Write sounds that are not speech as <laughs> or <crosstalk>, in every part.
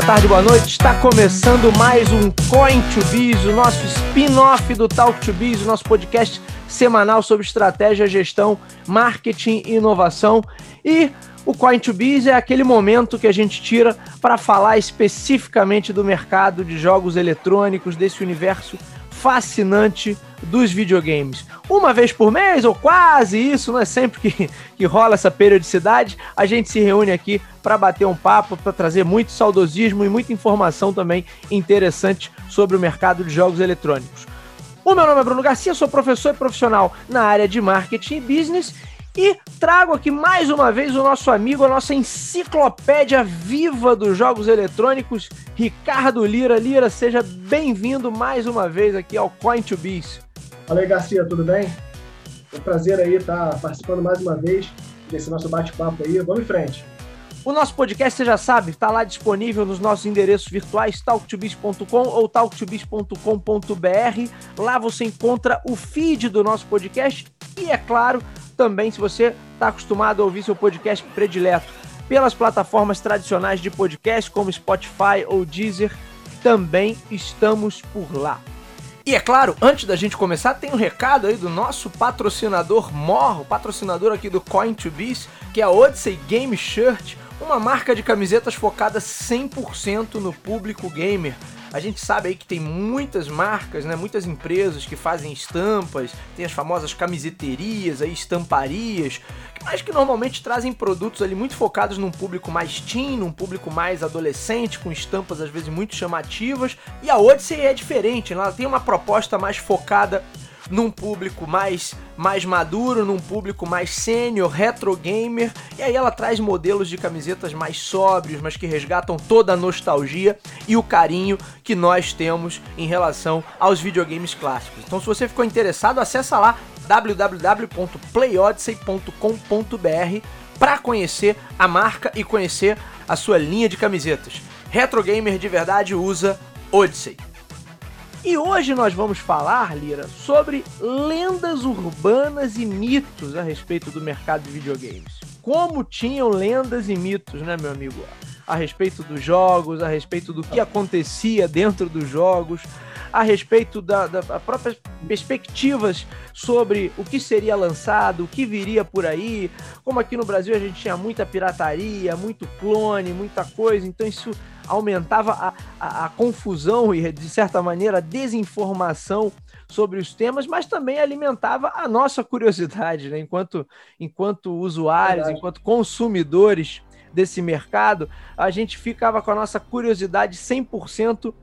Boa tarde, boa noite. Está começando mais um Coin to Biz, o nosso spin-off do Talk to Biz, o nosso podcast semanal sobre estratégia, gestão, marketing e inovação. E o Coin to Biz é aquele momento que a gente tira para falar especificamente do mercado de jogos eletrônicos, desse universo fascinante dos videogames. Uma vez por mês, ou quase isso, não é sempre que, <laughs> que rola essa periodicidade, a gente se reúne aqui para bater um papo, para trazer muito saudosismo e muita informação também interessante sobre o mercado de jogos eletrônicos. O meu nome é Bruno Garcia, sou professor e profissional na área de marketing e business e trago aqui mais uma vez o nosso amigo, a nossa enciclopédia viva dos jogos eletrônicos, Ricardo Lira. Lira, seja bem-vindo mais uma vez aqui ao Coin to Biz. Fala aí, Garcia, tudo bem? É um prazer aí estar participando mais uma vez desse nosso bate-papo aí. Vamos em frente. O nosso podcast, você já sabe, está lá disponível nos nossos endereços virtuais talktobiz.com ou talktobiz.com.br. Lá você encontra o feed do nosso podcast e, é claro, também se você está acostumado a ouvir seu podcast predileto pelas plataformas tradicionais de podcast como Spotify ou Deezer, também estamos por lá. E é claro, antes da gente começar, tem um recado aí do nosso patrocinador Mor, o patrocinador aqui do Coin to Biz, que é a Odyssey Game Shirt, uma marca de camisetas focada 100% no público gamer. A gente sabe aí que tem muitas marcas, né, muitas empresas que fazem estampas, tem as famosas camiseterias, aí, estamparias, mas que normalmente trazem produtos ali muito focados num público mais teen, num público mais adolescente, com estampas às vezes muito chamativas. E a Odyssey é diferente, né? ela tem uma proposta mais focada num público mais, mais maduro, num público mais sênior, retro gamer. E aí ela traz modelos de camisetas mais sóbrios, mas que resgatam toda a nostalgia e o carinho que nós temos em relação aos videogames clássicos. Então se você ficou interessado, acessa lá www.playodyssey.com.br para conhecer a marca e conhecer a sua linha de camisetas. Retro gamer de verdade usa Odyssey. E hoje nós vamos falar, Lira, sobre lendas urbanas e mitos a respeito do mercado de videogames. Como tinham lendas e mitos, né, meu amigo? A respeito dos jogos, a respeito do que acontecia dentro dos jogos, a respeito da, da, da próprias perspectivas sobre o que seria lançado, o que viria por aí. Como aqui no Brasil a gente tinha muita pirataria, muito clone, muita coisa, então isso aumentava a, a, a confusão e, de certa maneira, a desinformação sobre os temas, mas também alimentava a nossa curiosidade, né? enquanto, enquanto usuários, Verdade. enquanto consumidores desse mercado, a gente ficava com a nossa curiosidade 100%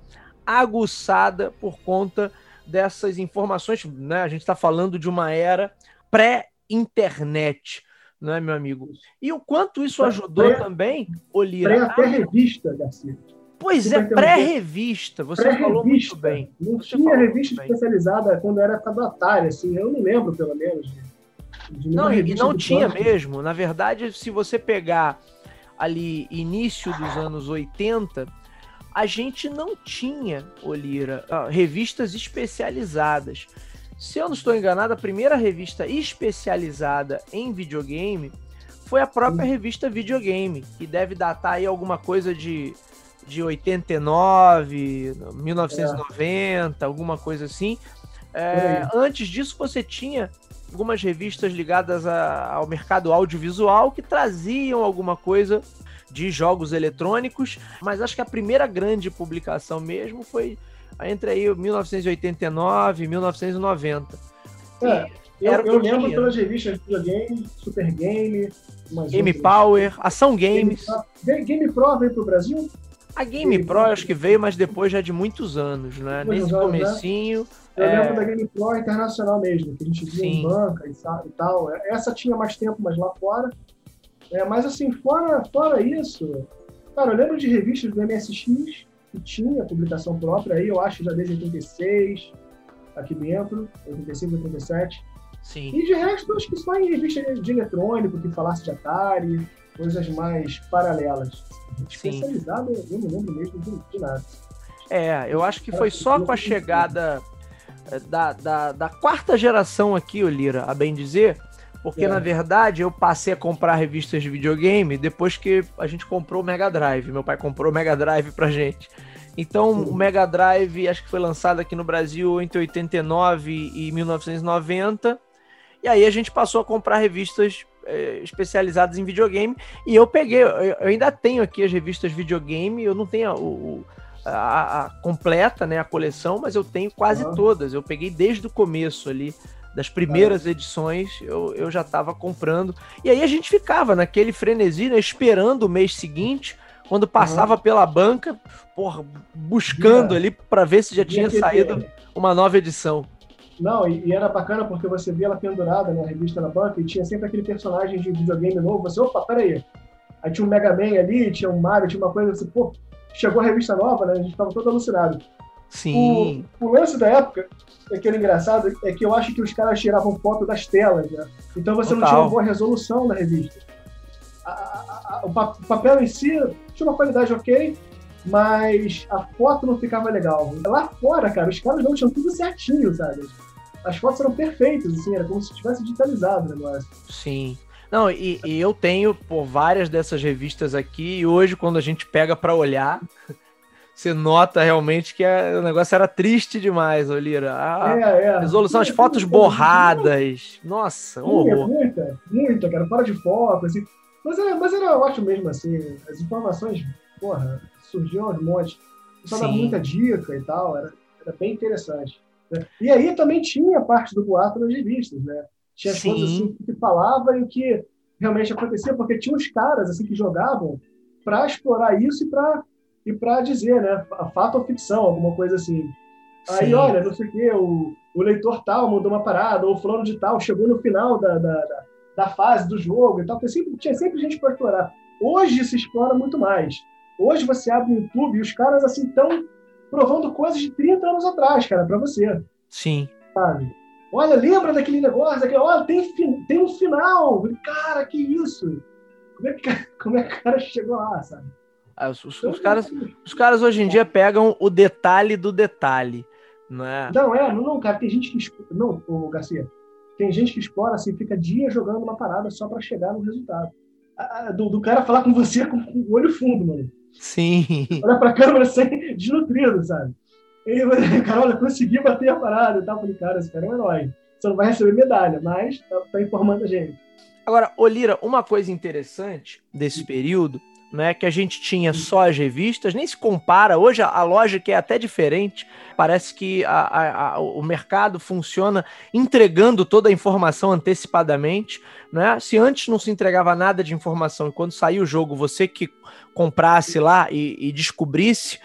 aguçada por conta dessas informações. Né? A gente está falando de uma era pré-internet, não é, meu amigo? E o quanto isso ajudou pré, também, Olira. Pré até revista, Garcia. Pois é, pré-revista. Você pré falou muito bem. Não Você tinha revista especializada quando era Atari, assim. Eu não lembro, pelo menos. De, de não, e não tinha banco. mesmo. Na verdade, se você pegar ali início dos anos 80, a gente não tinha, Olira, revistas especializadas. Se eu não estou enganado, a primeira revista especializada em videogame foi a própria revista Videogame, que deve datar aí alguma coisa de, de 89, 1990, é. alguma coisa assim. É, antes disso, você tinha algumas revistas ligadas a, ao mercado audiovisual que traziam alguma coisa de jogos eletrônicos, mas acho que a primeira grande publicação mesmo foi entre aí 1989 e 1990. É, eu, eu lembro pelas revistas videogame, Super Game, Game Power, Ação Games. Game, Game Pro veio pro Brasil? A Game, Game Pro acho que veio, mas depois já de muitos anos, né? Nesse anos, né? comecinho. Né? Eu é... lembro da Game Pro internacional mesmo, que a gente via Sim. em banca e tal. Essa tinha mais tempo, mas lá fora. É, mas assim, fora, fora isso, cara, eu lembro de revistas do MSX que tinha publicação própria aí, eu acho já desde 86, aqui dentro, 86, 87. Sim. E de resto, acho que só em revista de eletrônico, que falasse de Atari, coisas mais paralelas. Sim. Especializado, eu não lembro mesmo de, nada. É, eu acho que foi só com a chegada eh, da, da, da quarta geração aqui, o Lira, a bem dizer, Porque, é. na verdade, eu passei a comprar revistas de videogame depois que a gente comprou o Mega Drive. Meu pai comprou o Mega Drive pra gente. Então, o Mega Drive, acho que foi lançado aqui no Brasil entre 89 e 1990. E aí a gente passou a comprar revistas é, especializadas em videogame. E eu peguei, eu ainda tenho aqui as revistas videogame, eu não tenho o, a, a completa, né, a coleção, mas eu tenho quase uhum. todas. Eu peguei desde o começo ali das primeiras edições, eu, eu já estava comprando. E aí a gente ficava naquele frenesi, né, esperando o mês seguinte, quando passava uhum. pela banca, porra, buscando ali para ver se já tinha saído uma nova edição. Não, e, e, era bacana porque você via ela pendurada na revista na banca e tinha sempre aquele personagem de videogame novo. Você, opa, peraí. Aí tinha um Mega Man ali, tinha um Mario, tinha uma coisa assim, pô, chegou a revista nova, né? A gente tava todo alucinado. Sim. O, o lance da época, que era engraçado, é que eu acho que os caras tiravam foto das telas, né? Então você Total. não tinha uma boa resolução na revista. O, papel em si tinha uma qualidade ok, mas a foto não ficava legal. Lá fora, cara, os caras não tinham tudo certinho, sabe? As fotos eram perfeitas, assim, era como se tivesse digitalizado o negócio. Sim. Não, e, e eu tenho por várias dessas revistas aqui, e hoje, quando a gente pega para olhar, <laughs> você nota realmente que a, o negócio era triste demais, Olira. A é, é. resolução, as fotos borradas. Nossa, horror. Muita, muita, cara, fora de foco, assim. Mas era, mas era ótimo mesmo, assim. As informações, porra, surgiam aos montes. Só dava muita dica e tal, era, era bem interessante. Né? E aí também tinha parte do boato nas revistas, né? Tinha as coisas assim, que falava e o que realmente acontecia, porque tinha uns caras assim que jogavam para explorar isso e para e para dizer, né, fato ou ficção, alguma coisa assim. Aí, Sim. olha, não sei o quê, o, o leitor tal mandou uma parada, ou o fulano de tal chegou no final da, da, da, da fase do jogo e tal. Sempre, tinha sempre gente para explorar. Hoje se explora muito mais. Hoje você abre o YouTube e os caras assim estão provando coisas de 30 anos atrás, cara, para você. Sim. Sabe? Olha, lembra daquele negócio? Daquele, olha, tem, tem um final. Cara, que isso? Como é que, <laughs> como é que o cara chegou lá, sabe? Ah, os, os, os, caras, os caras hoje em dia pegam o detalhe do detalhe, não é? Não, é, não, não cara, tem gente que. Não, o Garcia, tem gente que explora assim, fica dia jogando uma parada só para chegar no resultado. Do, do, cara falar com você com, com o olho fundo, mano. Sim. Olha pra câmera <laughs> sem desnutrido, sabe? E o <laughs> cara, olha, consegui bater a parada e tal. Eu falei, cara, esse cara é um herói. Você não vai receber medalha, mas tá, tá informando a gente. Agora, Olira, uma coisa interessante desse período né, que a gente tinha só as revistas, nem se compara. Hoje a, lógica é até diferente. Parece que a, a, a, o mercado funciona entregando toda a informação antecipadamente. Né? Se antes não se entregava nada de informação e quando saiu o jogo você que comprasse lá e, e descobrisse,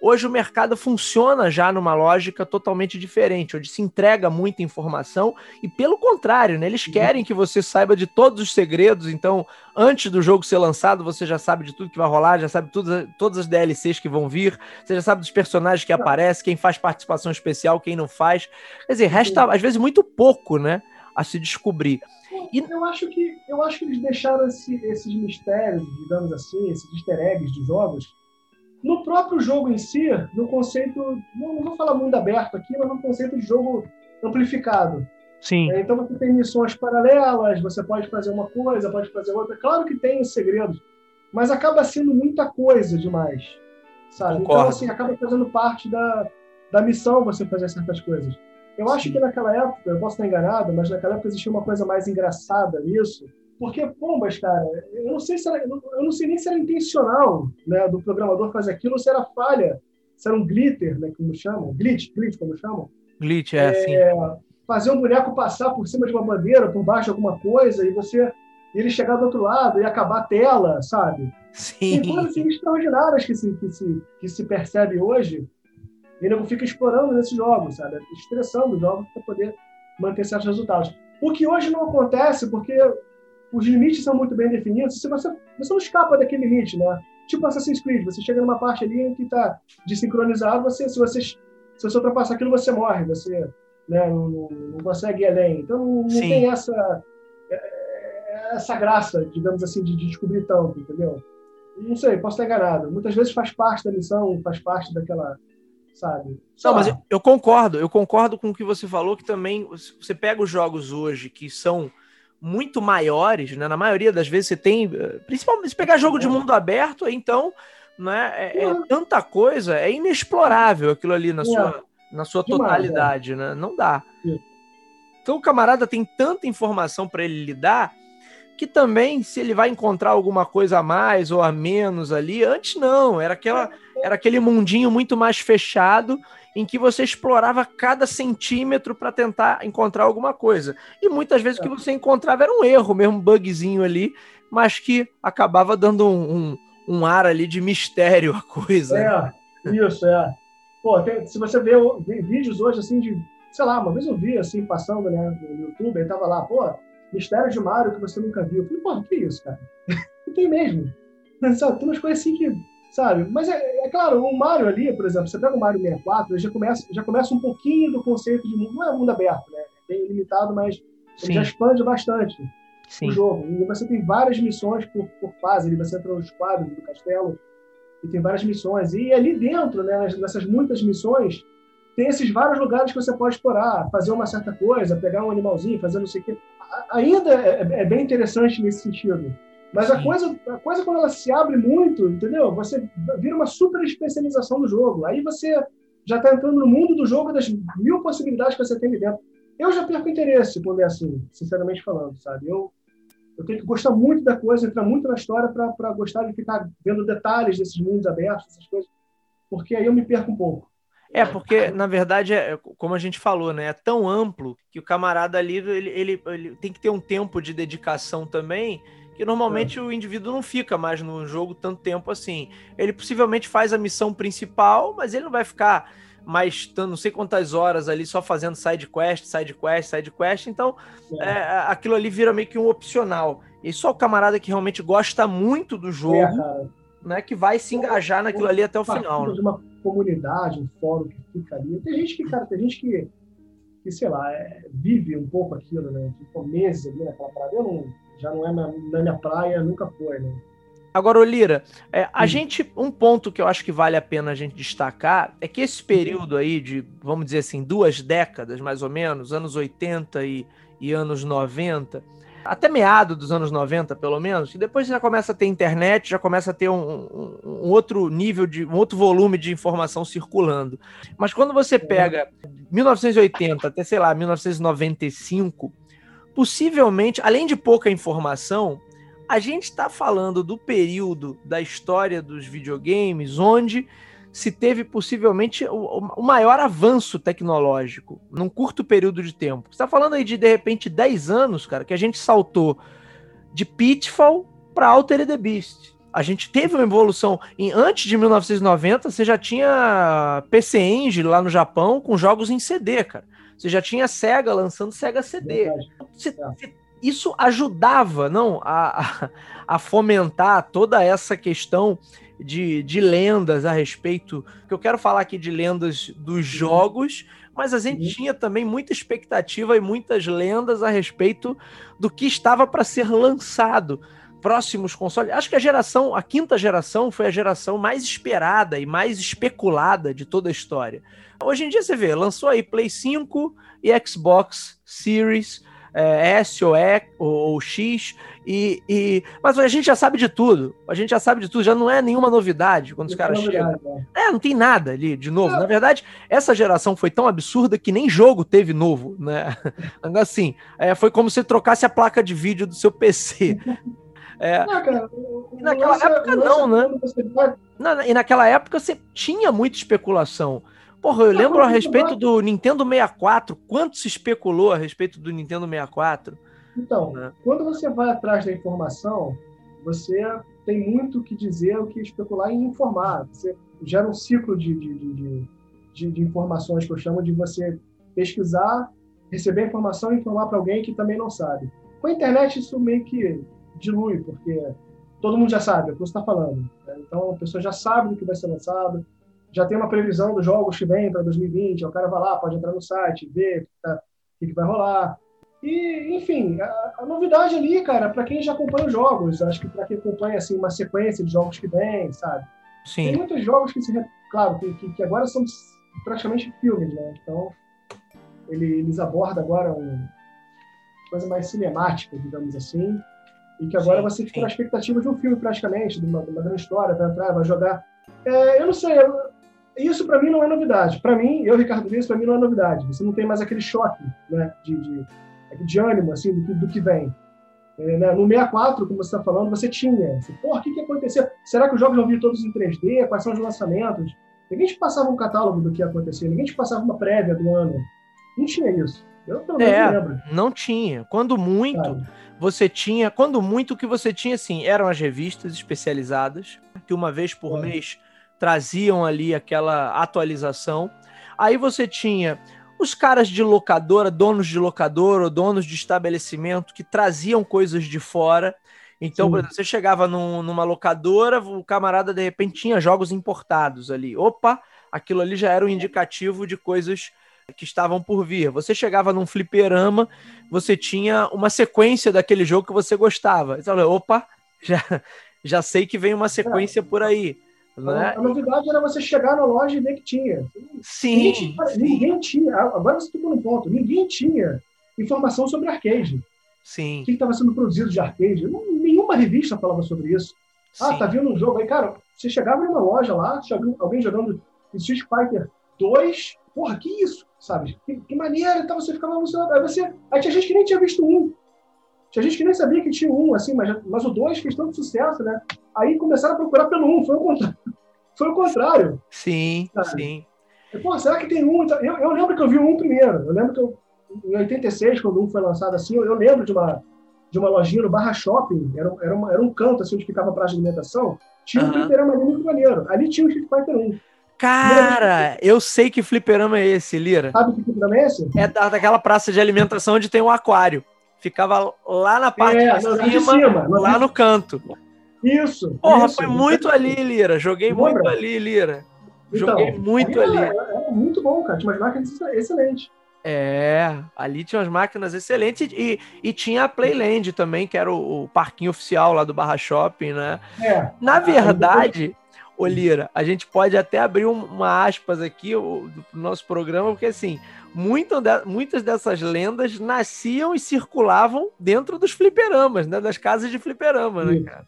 Hoje o mercado funciona já numa lógica totalmente diferente, onde se entrega muita informação e, pelo contrário, né, eles uhum. querem que você saiba de todos os segredos. Então, antes do jogo ser lançado, você já sabe de tudo que vai rolar, já sabe tudo, todas as DLCs que vão vir, você já sabe dos personagens que aparecem, quem faz participação especial, quem não faz. Quer dizer, resta às vezes muito pouco, né, a se descobrir. E... Eu acho que eu acho que eles deixaram esse, esses mistérios, digamos assim, esses easter eggs de jogos no próprio jogo em si, no conceito, não, vou falar mundo aberto aqui, mas no conceito de jogo amplificado. Sim. É, então você tem missões paralelas, você pode fazer uma coisa, pode fazer outra. Claro que tem os segredos, mas acaba sendo muita coisa demais, sabe? Então, Concordo. Então assim acaba fazendo parte da, da missão você fazer certas coisas. Eu acho Sim. que naquela época, eu posso estar enganado, mas naquela época existia uma coisa mais engraçada nisso, porque, pombas, cara, eu não sei se era, eu não sei nem se era intencional, né, do programador fazer aquilo ou se era falha, se era um glitter, né, como chamam, glitch, glitch, como chamam. Glitch, é, é assim. Fazer um boneco passar por cima de uma bandeira, por baixo de alguma coisa, e você ele chegar do outro lado e acabar a tela, sabe? Sim. Tem coisas assim, extraordinárias que se, que, se, que se percebe hoje, e ele fica explorando nesses jogos, sabe? Estressando os jogos para poder manter certos resultados. O que hoje não acontece, porque os limites são muito bem definidos, se você, você não escapa daquele limite, né? Tipo Assassin's Creed, você chega numa parte ali que está desincronizado, você, se você se você ultrapassar aquilo, você morre, você né, não, não consegue ir além. Então não, não tem essa é, essa graça, digamos assim, de, de descobrir tanto, entendeu? Não sei, posso estar enganado. Muitas vezes faz parte da missão, faz parte daquela, sabe? Não, mas eu, eu concordo, eu concordo com o que você falou, que também você pega os jogos hoje que são muito maiores, né? Na maioria das vezes você tem, eh, principalmente se pegar jogo de mundo aberto, então, né, é, é tanta coisa, é inexplorável aquilo ali na sua, na sua totalidade, né? Não dá. Então o camarada tem tanta informação para ele lidar que também se ele vai encontrar alguma coisa a mais ou a menos ali, antes não, era aquela era aquele mundinho muito mais fechado em que você explorava cada centímetro para tentar encontrar alguma coisa. E muitas vezes o que você encontrava era um erro, mesmo um bugzinho ali, mas que acabava dando um, um, um ar ali de mistério a coisa. É, isso, é. Pô, tem, se você vê, vídeos hoje assim de, sei lá, uma vez eu vi assim, passando né, no YouTube, aí tava lá, pô, mistério de Mario que você nunca viu. Eu falei, pô, que é isso, cara? Não <laughs> tem mesmo. Sabe, tem umas coisas assim que sabe? Mas é, é, claro, o Mario ali, por exemplo, você pega o Mario 64, ele já começa, já começa um pouquinho do conceito de mundo, não é mundo aberto, né? É bem limitado, mas ele já expande bastante Sim. o jogo. E você tem várias missões por, por fase, ali você entra nos quadros do castelo e tem várias missões. E ali dentro, né, nessas muitas missões, tem esses vários lugares que você pode explorar, fazer uma certa coisa, pegar um animalzinho, fazer não sei o quê. Ainda é, é bem interessante nesse sentido. Mas a coisa, a coisa, quando ela se abre muito, entendeu? Você vira uma super especialização do jogo. Aí você já está entrando no mundo do jogo das mil possibilidades que você tem ali dentro. Eu já perco interesse quando é assim, sinceramente falando, sabe? Eu, eu tenho que gostar muito da coisa, entrar muito na história para gostar de ficar vendo detalhes desses mundos abertos, essas coisas, porque aí eu me perco um pouco. É, porque, na verdade, é, como a gente falou, né? É tão amplo que o camarada ali ele, ele, ele tem que ter um tempo de dedicação também que normalmente é. o indivíduo não fica mais no jogo tanto tempo assim. Ele possivelmente faz a missão principal, mas ele não vai ficar mais não sei quantas horas ali só fazendo side quest, side quest, side quest. Então, é. É, aquilo ali vira meio que um opcional. E só o camarada que realmente gosta muito do jogo, é, né, que vai se engajar naquilo ali até o final. Né? Uma comunidade, um fórum que fica ali. Tem gente que, cara, tem gente que, que sei lá, é, vive um pouco aquilo, né? Ficou meses ali naquela parada. Eu não já não é na, na minha praia, nunca foi, né? Agora, Olira, é, a gente, um ponto que eu acho que vale a pena a gente destacar é que esse período aí de, vamos dizer assim, duas décadas mais ou menos, anos 80 e, e anos 90, até meado dos anos 90, pelo menos, e depois já começa a ter internet, já começa a ter um, um, um, outro nível de um outro volume de informação circulando. Mas quando você pega 1980 até, sei lá, 1995, possivelmente, além de pouca informação, a gente está falando do período da história dos videogames onde se teve possivelmente o, o maior avanço tecnológico num curto período de tempo. Você está falando aí de, de repente, 10 anos, cara, que a gente saltou de Pitfall para Altered the Beast. A gente teve uma evolução. Em, antes de 1990, você já tinha PC Engine lá no Japão com jogos em CD, cara. Você já tinha Sega lançando Sega CD. Você, é. isso ajudava não a, a, fomentar toda essa questão de, de lendas a respeito. Que eu quero falar aqui de lendas dos jogos, mas a gente tinha também muita expectativa e muitas lendas a respeito do que estava para ser lançado próximos consoles. Acho que a geração, a quinta geração, foi a geração mais esperada e mais especulada de toda a história. Hoje em dia você vê, lançou aí Play 5 e Xbox Series é, S ou, e, ou, ou X, e, e, mas a gente já sabe de tudo. A gente já sabe de tudo, já não é nenhuma novidade quando não os caras chegam. Né? É, não tem nada ali de novo. Não. Na verdade, essa geração foi tão absurda que nem jogo teve novo, né? <laughs> Assim, é, foi como se trocasse a placa de vídeo do seu PC. <laughs> É, não, cara, naquela época não, né? Vai... e naquela época você tinha muita especulação. Porra, eu lembro a respeito do Nintendo 64, quanto se especulou a respeito do Nintendo 64. Então, né? quando você vai atrás da informação, você tem muito o que dizer, o que especular e informar. Você gera um ciclo de, de, de, de, informações que eu chamo de você pesquisar, receber informação e informar para alguém que também não sabe. Com a internet, isso meio que dilui, porque todo mundo já sabe o que você está falando. Né? Então, a pessoa já sabe do que vai ser lançado, já tem uma previsão dos jogos que vem para 2020, o cara vai lá, pode entrar no site, ver o que, tá, que, que vai rolar. E, enfim, a, a novidade ali, cara, para quem já acompanha os jogos, acho que para quem acompanha assim, uma sequência de jogos que vem, sabe? Sim. Tem muitos jogos que, se, claro, que, que, agora são praticamente filmes, né? Então, ele, eles abordam agora um, coisa mais cinemática, digamos assim, e que agora sim, você fica sim. na expectativa de um filme praticamente, de uma, de uma grande história, vai entrar, vai jogar. É, eu não sei, eu, isso para mim não é novidade. Para mim, eu, Ricardo Luiz, para mim não é novidade. Você não tem mais aquele choque né, de, de, de ânimo assim, do, que, do que vem. É, né? No 64, como você está falando, você tinha. Assim, Porra, o que, que aconteceu? Será que os jogos vão vir todos em 3D? Quais são os lançamentos? Ninguém te passava um catálogo do que ia acontecer, ninguém te passava uma prévia do ano. Não tinha isso. Eu também é, lembro. Não tinha. Quando muito, Sabe? você tinha. Quando muito, o que você tinha, assim, eram as revistas especializadas, que uma vez por é. mês traziam ali aquela atualização. Aí você tinha os caras de locadora, donos de locadora ou donos de estabelecimento que traziam coisas de fora. Então, por exemplo, você chegava num, numa locadora, o camarada de repente tinha jogos importados ali. Opa, aquilo ali já era um indicativo de coisas que estavam por vir. Você chegava num fliperama, você tinha uma sequência daquele jogo que você gostava. Então, opa, <laughs> já, já sei que vem uma sequência por aí. Né? A, novidade era você chegar na loja e ver que tinha. Sim. Ninguém, tinha, ninguém tinha agora você tocou no ponto, ninguém tinha informação sobre arcade. Sim. O que estava sendo produzido de arcade? Não, nenhuma revista falava sobre isso. Ah, Sim. Ah, tá vindo um jogo aí, cara. Você chegava numa loja lá, alguém jogando Street Fighter 2, porra, que isso? Sabe? Que, que maneira, então você ficava emocionado. Aí, você, aí tinha gente que nem tinha visto um. Tinha gente que nem sabia que tinha um, assim, mas, mas o dois fez tanto sucesso, né? Aí começaram a procurar pelo um, foi o contrário. <laughs> Foi o contrário. Sim, sabe? sim. E, pô, será que tem um? Então, eu, eu lembro que eu vi um primeiro. Eu lembro que eu, em 86, quando um foi lançado assim, eu, eu lembro de uma, de uma lojinha no Barra Shopping, era, era, uma, era um canto assim, onde ficava a praça de alimentação, tinha uhum. um fliperama ali muito maneiro. Ali tinha o Street Fighter 1. Cara, eu sei que fliperama é esse, Lira. Sabe que fliperama é esse? É da, daquela praça de alimentação onde tem um aquário. Ficava lá na parte é, de, cima, de cima, lá no canto. Isso. Porra, isso, foi muito ali, Lira. Joguei Lembra? muito ali, Lira. Então, Joguei muito ali. Era, era, muito bom, cara. Tinha umas máquinas excelentes. É, ali tinha umas máquinas excelentes e, e tinha a Playland também, que era o, o parquinho oficial lá do Barra Shopping, né? É. Na verdade, ô Lira, a gente pode até abrir uma aspas aqui do nosso programa, porque assim, muito de, muitas dessas lendas nasciam e circulavam dentro dos fliperamas, né? Das casas de fliperama, né, cara?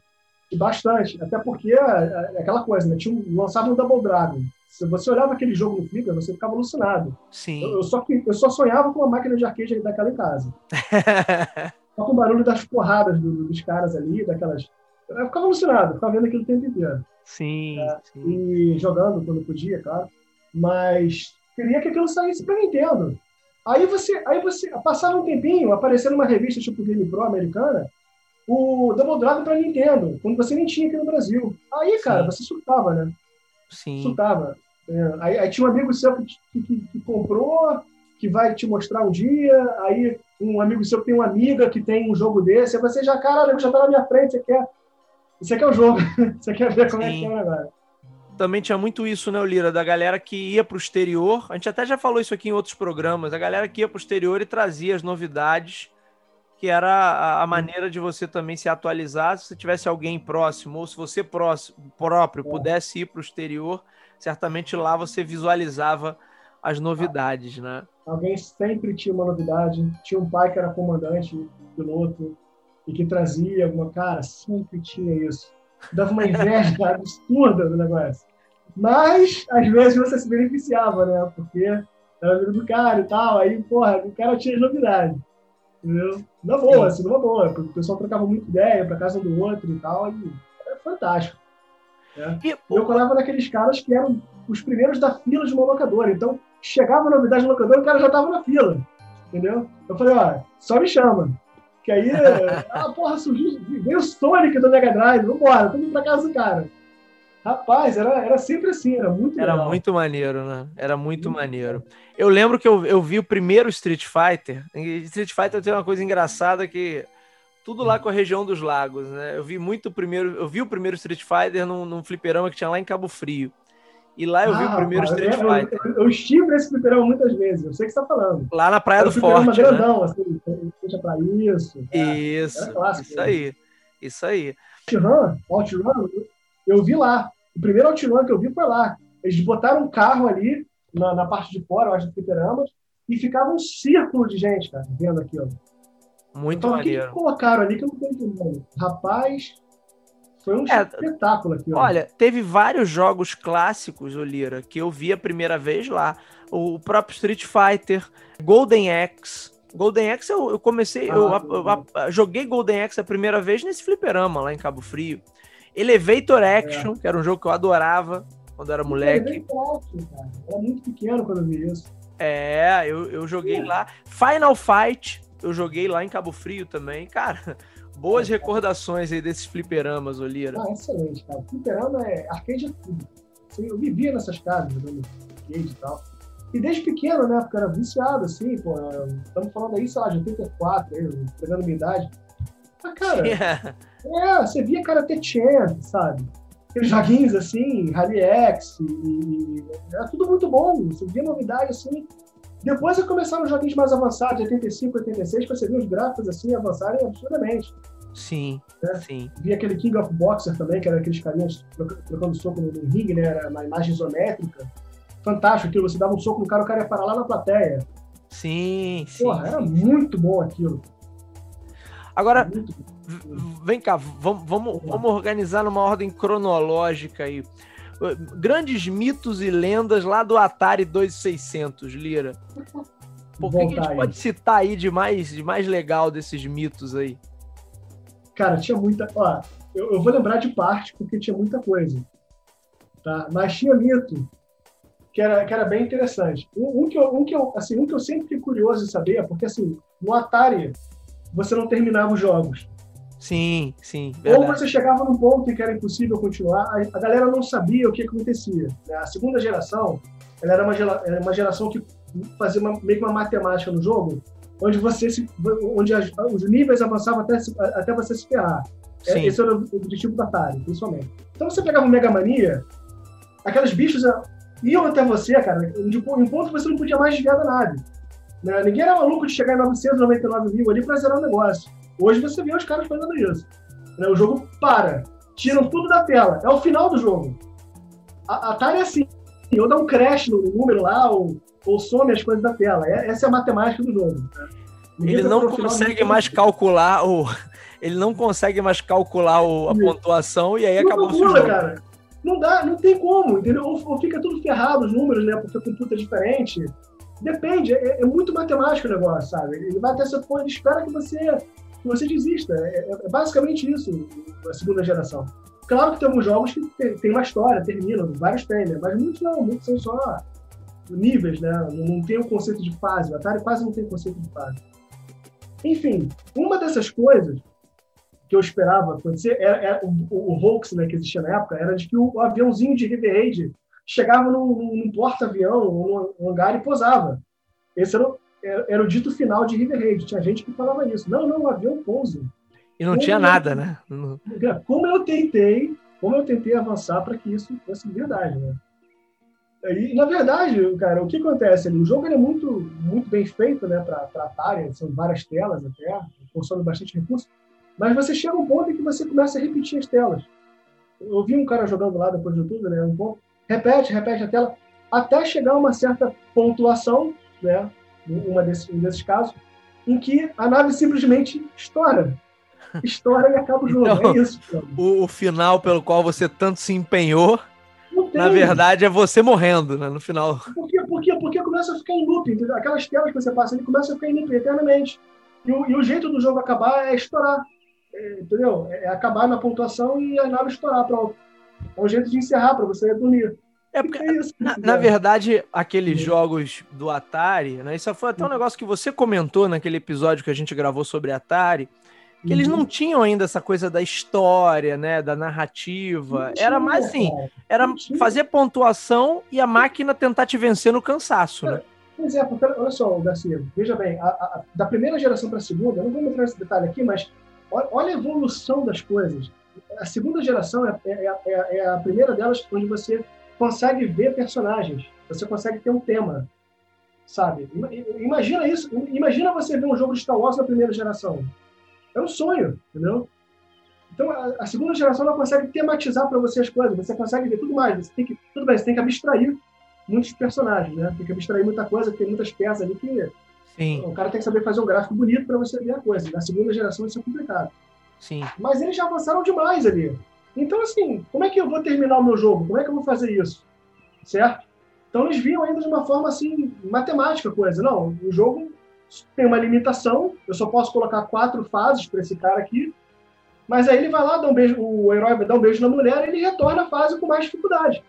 Bastante, até porque é, é aquela coisa, né? Tinha um, lançava um Double Dragon. Se você olhava aquele jogo no Flipper, você ficava alucinado. Sim. Eu, eu, só, eu só sonhava com uma máquina de arcade daquela em casa. <laughs> só com o barulho das porradas do, dos caras ali, daquelas. Eu ficava alucinado, ficava vendo aquilo o tempo inteiro. Sim, é, sim. E jogando quando podia, claro. Mas queria que aquilo saísse para Nintendo. Aí você, aí você, passava um tempinho, aparecendo uma revista tipo Game Pro americana, o Double Dragon para Nintendo, quando você nem tinha aqui no Brasil. Aí, cara, Sim. você surtava, né? Sim. Surtava. É, aí, aí, tinha um amigo seu que, que, que, comprou, que vai te mostrar um dia, aí um amigo seu que tem uma amiga que tem um jogo desse, aí você já, cara, já tá na minha frente, você quer, você quer o jogo, <laughs> você quer ver como Sim. é que é o negócio também tinha muito isso, né, Lira, da galera que ia para o exterior. A gente até já falou isso aqui em outros programas. A galera que ia para o exterior e trazia as novidades, que era a, a, maneira de você também se atualizar. Se você tivesse alguém próximo, ou se você próximo, próprio pudesse ir para o exterior, certamente lá você visualizava as novidades, né? Alguém sempre tinha uma novidade. Tinha um pai que era comandante, piloto, e que trazia alguma. Cara, sempre tinha isso. Dava uma inveja <laughs> absurda do negócio. Mas, às vezes, você se beneficiava, né? Porque era amigo do cara e tal. Aí, porra, o cara tinha novidade. Entendeu? Na boa, assim, numa boa. Porque o pessoal trocava muita ideia pra casa do outro e tal. E era fantástico. Né? E, eu colava naqueles caras que eram os primeiros da fila de uma locadora. Então, chegava a novidade no locador, o cara já tava na fila. Entendeu? Eu falei, ó, só me chama. Que aí, <laughs> ah, porra, surgiu, veio o Sonic do Mega Drive, vambora, vamos pra casa do cara. Rapaz, era, era sempre assim, era muito Era legal. muito maneiro, né? Era muito, muito maneiro. Eu lembro que eu, eu vi o primeiro Street Fighter. Street Fighter tem uma coisa engraçada que tudo lá com a região dos lagos, né? Eu vi muito o primeiro, eu vi o primeiro Street Fighter num, num fliperama que tinha lá em Cabo Frio. E lá eu ah, vi o ah, primeiro Street eu, Fighter. Eu, eu, eu, estive nesse fliperama muitas vezes, eu sei que você está falando. Lá na Praia do Forte. Né? grandão, né? assim, seja para isso. Isso, clássico, isso aí. Isso aí. Outrun, Outrun, eu vi lá. O primeiro Outrun que eu vi foi lá. Eles botaram um carro ali, na, na parte de fora, eu acho, do fliperama, e ficava um círculo de gente, cara, vendo aquilo. Muito então, maneiro. O que, que colocaram ali que eu não tô entendendo? Rapaz, foi um é, espetáculo aqui. Olha, teve vários jogos clássicos, Olira, que eu vi a primeira vez lá. O próprio Street Fighter, Golden Axe. Golden Axe eu, eu comecei, ah, eu, eu, eu, joguei Golden Axe a primeira vez nesse fliperama lá em Cabo Frio. Elevator Action, é. que era um jogo que eu adorava quando era moleque. Elevator cara. Era muito pequeno quando eu vi isso. É, eu, eu joguei lá. Final Fight, eu joguei lá em Cabo Frio também. Cara, boas recordações aí desses fliperamas, Olira. Ah, excelente, cara. Fliperama é arcade é tudo. Eu vivia nessas casas jogando arcade e tal. E desde pequeno, né? Porque eu era viciado, assim, pô. Estamos falando aí, sei lá, de 84, aí, pegando minha idade. Mas, cara, <laughs> yeah. é, você via Karate Champ, sabe? Aqueles joguinhos assim, Rally X, e, era tudo muito bom. Você via novidade, assim. Depois começaram os joguinhos mais avançados, 85, 86, que você via os gráficos assim avançarem absurdamente. Sim, né? sim. Vi aquele King of Boxer também, que era aqueles carinhas trocando soco no, ringue, né? Era uma imagem isométrica fantástico aquilo. Você dava um soco no cara, o cara ia parar lá na plateia. Sim, sim. Porra, era muito bom aquilo. Agora, vem cá, vamos, vamos, vamos organizar numa ordem cronológica aí. Grandes mitos e lendas lá do Atari 2600, Lira. Por que, que a gente pode citar aí de mais, de mais legal desses mitos aí? Cara, tinha muita. Ó, eu, eu vou lembrar de parte, porque tinha muita coisa. Tá? Mas tinha mito que era, que era bem interessante. Um, um, que eu, um, que eu, assim, um que eu sempre fiquei curioso de saber, porque assim, no Atari você não terminava os jogos. Sim, sim. Verdade. Ou você chegava num ponto em que era impossível continuar, a, galera não sabia o que acontecia. Né? A segunda geração, ela era uma, era uma geração que fazia uma, meio que uma matemática no jogo, onde você se, onde as, os níveis avançavam até, até você se ferrar. É, sim. Esse era o objetivo do Atari, principalmente. Então você pegava o Mega Mania, aqueles bichos iam até você, cara, de um ponto você não podia mais desviar da nave. Né? Ninguém era maluco de chegar em 999 mil ali para zerar o negócio. Hoje você vê os caras fazendo isso. Né? O jogo para, tiram tudo da tela. É o final do jogo. A, a Atari é assim, ou dá um crash no número lá, ou, ou some as coisas da tela. É, essa é a matemática do jogo. Né? Ele não consegue mais calcular o. <laughs> Ele não consegue mais calcular o, a pontuação e aí acabou o jogo. cara. Não dá, não tem como, entendeu? Ou, ou fica tudo ferrado os números, né? Porque o computer é diferente. Depende, é, é, muito matemático o negócio, sabe? Ele vai até esse ponto, ele espera que você, que você desista. É, é, é basicamente isso, a segunda geração. Claro que tem alguns jogos que tem, tem uma história, terminam, vários tem, né? Mas muitos não, muitos são só níveis, né? Não, não tem o conceito de fase. O Atari quase não tem conceito de fase. Enfim, uma dessas coisas que eu esperava acontecer era, era o, o, o hoax né, que existia na época era de que o, o aviãozinho de River Raid chegava num, num porta-avião, num hangar e posava. Esse era o, era o dito final de River Raid. Tinha gente que falava isso. Não, não, o avião pousa. E não como tinha nada, né? Como eu tentei, como eu tentei avançar para que isso fosse verdade, né? E, na verdade, cara, o que acontece O jogo é muito, muito bem feito, né, para Atari, são várias telas até, consome bastante recurso. Mas você chega a um ponto em que você começa a repetir as telas. Eu vi um cara jogando lá depois do YouTube, né? Um ponto, repete, repete a tela, até chegar a uma certa pontuação, né? Uma desses, um desses casos, em que a nave simplesmente estoura. Estoura e acaba o jogo. Então, é isso. O, o, final pelo qual você tanto se empenhou, na verdade, é você morrendo, né? No final. Por quê? Porque, porque começa a ficar em loop. Aquelas telas que você passa ali começam a ficar em loop eternamente. E o, e o jeito do jogo acabar é estourar entendeu? É, é acabar na pontuação e a nave estourar, pronto. É um jeito de encerrar para você dormir. É porque, é isso, na, na, verdade, aqueles jogos do Atari, né? Isso foi até um negócio que você comentou naquele episódio que a gente gravou sobre Atari, que uhum. eles não tinham ainda essa coisa da história, né? Da narrativa. Tinha, era mais assim, era fazer pontuação e a máquina tentar te vencer no cansaço, né? Pois é, porque, olha só, Garcia, veja bem, a, a, da primeira geração para a segunda, eu não vou entrar nesse detalhe aqui, mas Olha a evolução das coisas. A segunda geração é, é, é, é, a primeira delas onde você consegue ver personagens, você consegue ter um tema, sabe? Imagina isso. Imagina você ver um jogo de Star Wars na primeira geração. É um sonho, entendeu? Então, a, a segunda geração ela consegue tematizar para você as coisas, você consegue ver tudo mais. Você tem que, tudo bem, você tem que abstrair muitos personagens, né? Tem que abstrair muita coisa, tem muitas peças ali que Sim. O cara tem que saber fazer um gráfico bonito para você ver a coisa. Na segunda geração isso é complicado. Sim. Mas eles já avançaram demais ali. Então, assim, como é que eu vou terminar o meu jogo? Como é que eu vou fazer isso? Certo? Então, eles viam ainda de uma forma, assim, matemática coisa. Não, o jogo tem uma limitação, eu só posso colocar quatro fases para esse cara aqui, mas aí ele vai lá, dá um beijo, o herói dá um beijo na mulher e ele retorna a fase com mais dificuldade.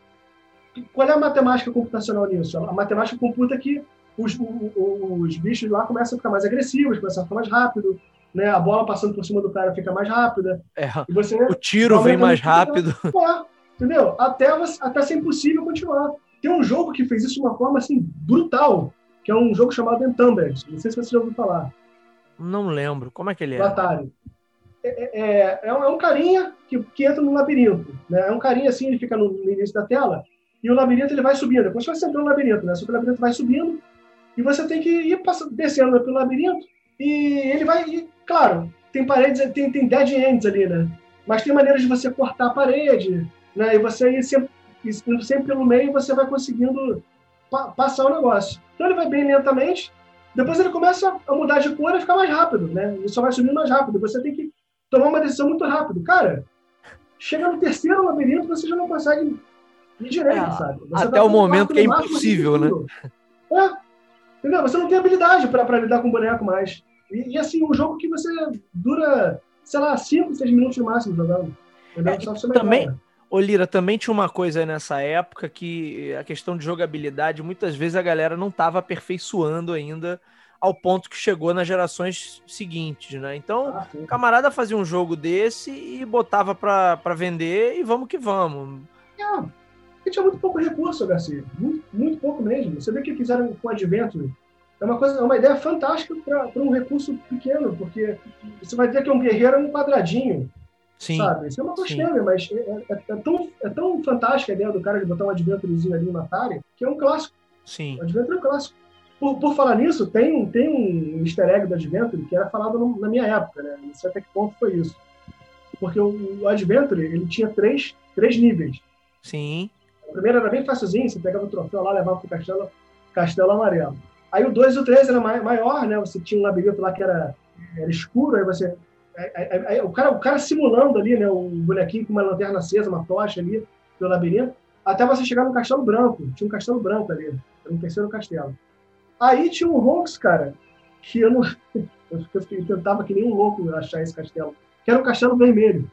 Qual é a matemática computacional nisso? A matemática computa que os, os, os bichos lá começam a ficar mais agressivos, começam a ficar mais rápido, né? A bola passando por cima do cara fica mais rápida. É, você, o tiro vem mais rápido. <laughs> É, entendeu? Até, até ser impossível continuar. Tem um jogo que fez isso de uma forma assim brutal, que é um jogo chamado Entangled. Não sei se você já ouviu falar. Não lembro. Como é que ele é? Atari. É, é, é, é, um, é um carinha que, que entra no labirinto. Né? É um carinha assim, ele fica no, no início da tela, e o labirinto ele vai subindo. Se fosse entrar no labirinto, né? Só que o labirinto vai subindo, e você tem que ir passando, descendo pelo labirinto, e ele vai. E, claro, tem paredes, tem, tem dead ends ali, né? Mas tem maneiras de você cortar a parede, né? E você ir sempre, ir sempre pelo meio, você vai conseguindo pa passar o negócio. Então ele vai bem lentamente, depois ele começa a mudar de cor e ficar mais rápido, né? Ele só vai subindo mais rápido. Você tem que tomar uma decisão muito rápido. Cara, chega no terceiro labirinto, você já não consegue ir direito, é, sabe? Você até tá o momento que é impossível, né? É, entendeu? Você não tem habilidade para lidar com o boneco mais. E, e, assim, um jogo que você dura, sei lá, 5, 6 minutos no máximo jogando. É, também, Olira, também tinha uma coisa nessa época que a questão de jogabilidade, muitas vezes a galera não estava aperfeiçoando ainda ao ponto que chegou nas gerações seguintes, né? Então, ah, o camarada fazia um jogo desse e botava para vender e vamos que vamos. É, tinha muito pouco recurso, Garcia. Muito, muito pouco mesmo. Você vê que fizeram com o Adventure é uma coisa, é uma ideia fantástica para um recurso pequeno, porque você vai dizer que um guerreiro é um quadradinho, sim, sabe? Isso é uma costeira, mas é, é, é, tão, é tão fantástica a ideia do cara de botar um adventurezinho ali no Atari, que é um clássico. Sim. O Adventure é um clássico. Por, por falar nisso, tem, tem um easter egg do Adventure que era falado no, na minha época, né? Não sei até que ponto foi isso. Porque o, o Adventure, ele tinha três, três níveis. Sim. O primeiro era bem facilzinho, você pegava o troféu lá, levava pro castelo, castelo amarelo. Aí o 2 e o 3 era maior, né? Você tinha um labirinto lá que era, era escuro, aí você. Aí, aí, aí, o, cara, o cara simulando ali, né? O bonequinho com uma lanterna acesa, uma tocha ali pelo labirinto, até você chegar no Castelo Branco. Tinha um Castelo Branco ali, era um terceiro castelo. Aí tinha um Ronks, cara, que eu não. <laughs> Eu, tentava que nem um louco achar esse castelo, que era um castelo vermelho.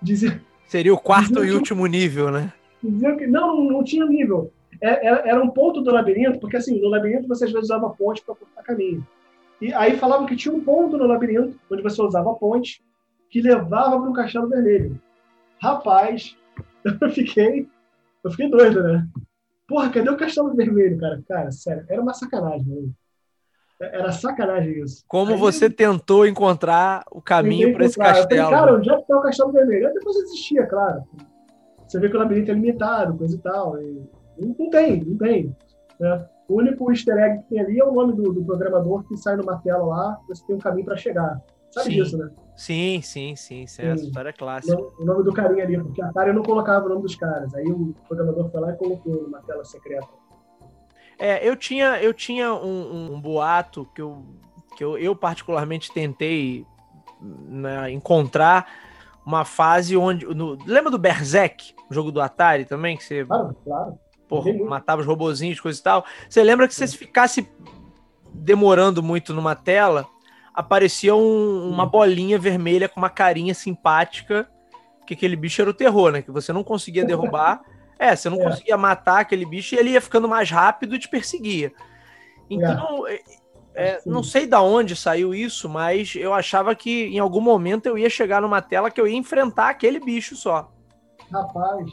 Dizia, Seria o quarto e último nível, né? Dizia que não, não tinha nível. É, é, era um ponto do labirinto, porque assim, no labirinto você às vezes usava ponte para cortar caminho. E aí falavam que tinha um ponto no labirinto, onde você usava ponte, que levava para um castelo vermelho. Rapaz, <laughs> eu fiquei, eu fiquei doido, né? Porra, cadê o castelo vermelho, cara? Cara, sério, era uma sacanagem, né? Era sacanagem isso. Como aí, você tentou encontrar o caminho para esse castelo? Falei, cara, onde é que está o castelo vermelho? Aí depois existia, claro. Você vê que o labirinto é limitado, coisa e tal. E não tem, não tem. Né? O único easter egg que tem ali é o nome do, do programador que sai numa tela lá, você tem um caminho para chegar. Sabe sim. disso, né? Sim, sim, sim. Isso é essa história clássica. O nome do carinha ali, porque a Atari não colocava o nome dos caras. Aí o programador foi lá e colocou numa tela secreta. É, eu tinha, eu tinha um, um, um boato que, eu, que eu, eu particularmente tentei né, encontrar uma fase onde. No, lembra do Berserk, o jogo do Atari também? Que você. Claro, claro porra, matava os robozinhos, coisa e tal. Você lembra que se você ficasse demorando muito numa tela, aparecia um, uma bolinha vermelha com uma carinha simpática, que aquele bicho era o terror, né? Que você não conseguia <laughs> derrubar. É, você não é. conseguia matar aquele bicho e ele ia ficando mais rápido e te perseguia. Então, é. É, não sei da onde saiu isso, mas eu achava que em algum momento eu ia chegar numa tela que eu ia enfrentar aquele bicho só. Rapaz,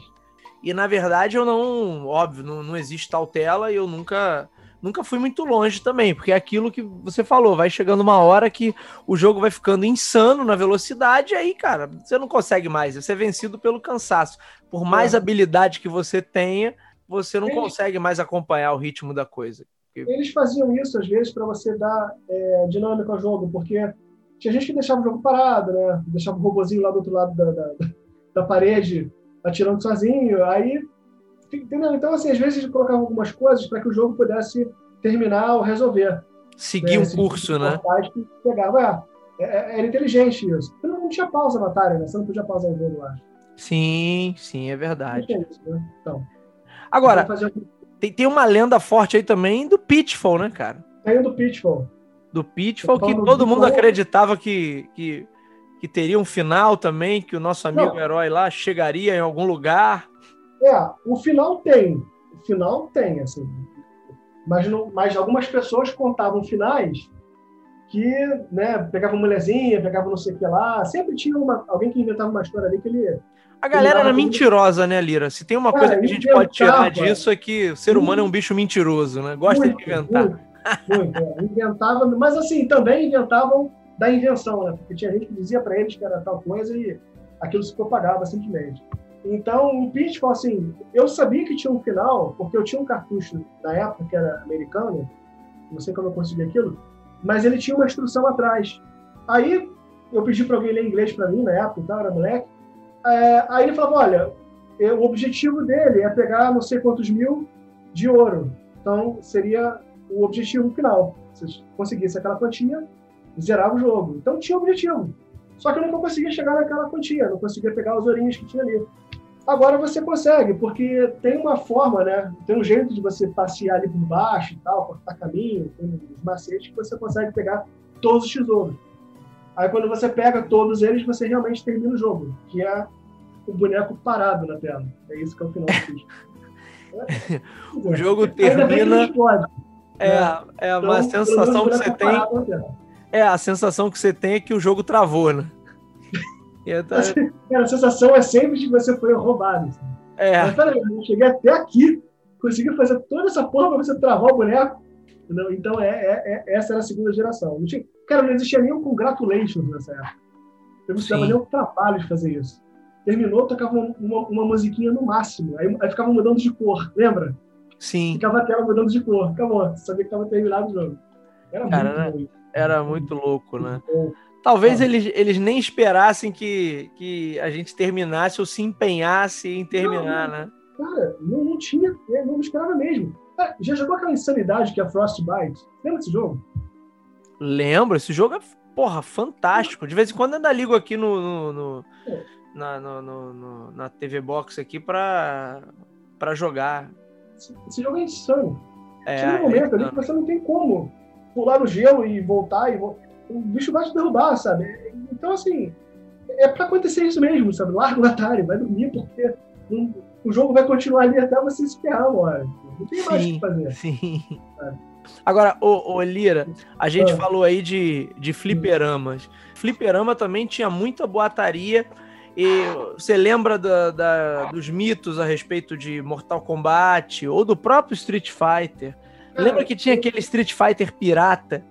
e na verdade eu não, óbvio, não, não existe tal tela e eu nunca nunca fui muito longe também, porque é aquilo que você falou, vai chegando uma hora que o jogo vai ficando insano na velocidade, e aí, cara, você não consegue mais, você é vencido pelo cansaço. Por mais é. habilidade que você tenha, você não eles, consegue mais acompanhar o ritmo da coisa. Eles faziam isso às vezes para você dar é, dinâmica ao jogo, porque tinha gente que deixava o jogo parado, né? Deixava o robozinho lá do outro lado da, da, da parede atirando sozinho. Aí, entendeu? Então, assim, às vezes colocava algumas coisas para que o jogo pudesse terminar ou resolver. Seguir um curso, né? Que pegava, é, é, era inteligente isso. Porque não, tinha pausa na Atari, né? Você não podia pausar o jogo lá. Sim, sim, é verdade. Isso, né? Então. Agora, fazer... tem, tem uma lenda forte aí também do Pitfall, né, cara? Tem do Pitfall. Do Pitfall, que todo mundo acreditava que, que, que teria um final também, que o nosso amigo não. herói lá chegaria em algum lugar. É, o final tem. O final tem, assim. Mas, não, mas algumas pessoas contavam finais que né, pegava mulherzinha, pegava não sei o que lá. Sempre tinha uma, alguém que inventava uma história ali que ele. A galera era mentirosa, né, Lira? Se tem uma Cara, coisa que a gente inventava, pode tirar disso é que o ser humano é um bicho mentiroso, né? Gosta muito, de inventar. Muito, muito, é. Inventava, mas assim, também inventavam da invenção, né? Porque tinha gente que dizia para eles que era tal coisa e aquilo se propagava simplesmente. Então, o Pitfall, assim, eu sabia que tinha um final, porque eu tinha um cartucho da época que era americano, não sei como eu consegui aquilo, mas ele tinha uma instrução atrás. Aí, eu pedi para alguém ler inglês para mim na época, então, era moleque. É, aí ele falava: olha, o objetivo dele é pegar não sei quantos mil de ouro. Então, seria o objetivo final. Se conseguisse aquela quantia, zerava o jogo. Então, tinha objetivo. Só que eu não conseguia chegar naquela quantia, não conseguia pegar os ourinhos que tinha ali. Agora você consegue, porque tem uma forma, né? Tem um jeito de você passear ali por baixo e tal, cortar caminho, tem uns macetes que você consegue pegar todos os tesouros. Aí quando você pega todos eles, você realmente termina o jogo, que é o boneco parado na tela. É isso que é o final do vídeo. <laughs> o jogo termina. Pode, é, né? é uma então, sensação que você tem. É, a sensação que você tem é que o jogo travou, né? Tô... Assim, a sensação é sempre de que você foi roubado. Assim. É. Mas peraí, eu cheguei até aqui, consegui fazer toda essa porra pra você travar o boneco. Entendeu? Então, é, é, é, essa era a segunda geração. Não tinha, cara, não existia nenhum congratulations nessa época. Eu não precisava nem o trabalho de fazer isso. Terminou, tocava uma, uma, musiquinha no máximo. Aí, aí ficava mudando de cor, lembra? Sim. Ficava a tela mudando de cor. Acabou. Sabia que estava terminado o jogo. Era cara, muito era, era muito louco, né? Talvez eles, eles nem esperassem que, que a gente terminasse ou se empenhasse em terminar, não, né? Cara, não, não tinha, é, não esperava mesmo. Já jogou aquela insanidade que é Frostbite? Lembra desse jogo? Lembro, esse jogo é, porra, fantástico. De vez em quando ainda ligo aqui no, no, no é. na, no, no, na TV Box aqui pra, pra jogar. Esse, esse jogo é insano. É, Chega um momento é ali que você não tem como pular no gelo e voltar e o bicho vai te derrubar, sabe? Então, assim, é para acontecer isso mesmo, sabe? Larga o Atari, vai dormir, porque não, o jogo vai continuar ali até você se ferrar uma hora. Não tem sim, mais o que fazer. Sim. Sabe? Agora, ô, ô, Lira, a gente ah. falou aí de, de fliperamas. Fliperama também tinha muita boataria. E você lembra da, da, dos mitos a respeito de Mortal Kombat ou do próprio Street Fighter? Lembra que tinha aquele Street Fighter pirata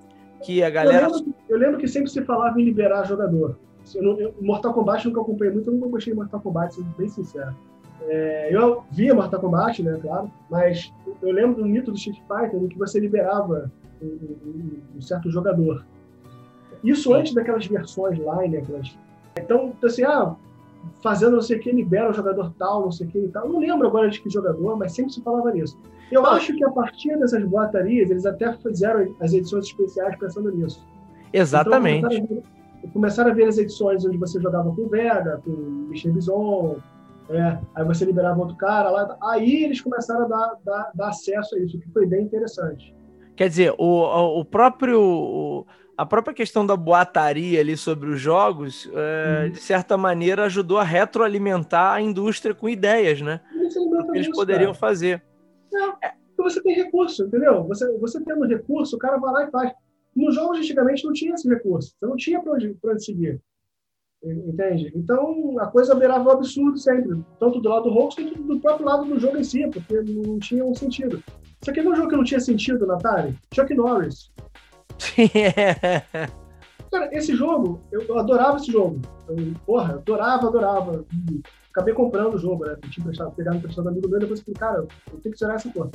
que a galera. Eu lembro, eu lembro, que sempre se falava em liberar jogador. Eu não, eu, Mortal Kombat eu nunca acompanhei muito, eu nunca gostei de Mortal Kombat, sendo bem sincero. É, eu via Mortal Kombat, né, claro, mas eu lembro do mito do Street Fighter em que você liberava um, um, um certo jogador. Isso Sim. antes daquelas versões lá, né, aquelas... Então, assim, ah, fazendo não sei o que, libera o jogador tal, não sei o que e tal. Eu não lembro agora de que jogador, mas sempre se falava nisso. Eu acho que a partir dessas boatarias, eles até fizeram as edições especiais pensando nisso. Exatamente. Então, começaram, a ver, começaram a ver as edições onde você jogava com o Vega, com o Michel Bison, é, aí você liberava outro cara lá. Aí eles começaram a dar, dar, dar acesso a isso, que foi bem interessante. Quer dizer, o, o próprio. a própria questão da boataria ali sobre os jogos, é, uhum. de certa maneira, ajudou a retroalimentar a indústria com ideias, né? que eles poderiam cara. fazer. É, você tem recurso, entendeu? Você, você tendo recurso, o cara vai lá e faz. Nos jogos antigamente não tinha esse recurso. Você não tinha para onde, onde seguir. Entende? Então a coisa beirava o absurdo sempre. Tanto do lado do host quanto do próprio lado do jogo em si, porque não tinha um sentido. Isso aqui é um jogo que não tinha sentido na Atari? Chuck Norris. <laughs> Cara, esse jogo, eu, adorava esse jogo. Eu, porra, adorava, adorava acabei comprando o jogo, né? Eu tinha emprestado, pegado emprestado amigo meu, depois falei, cara, eu tenho que zerar essa porra.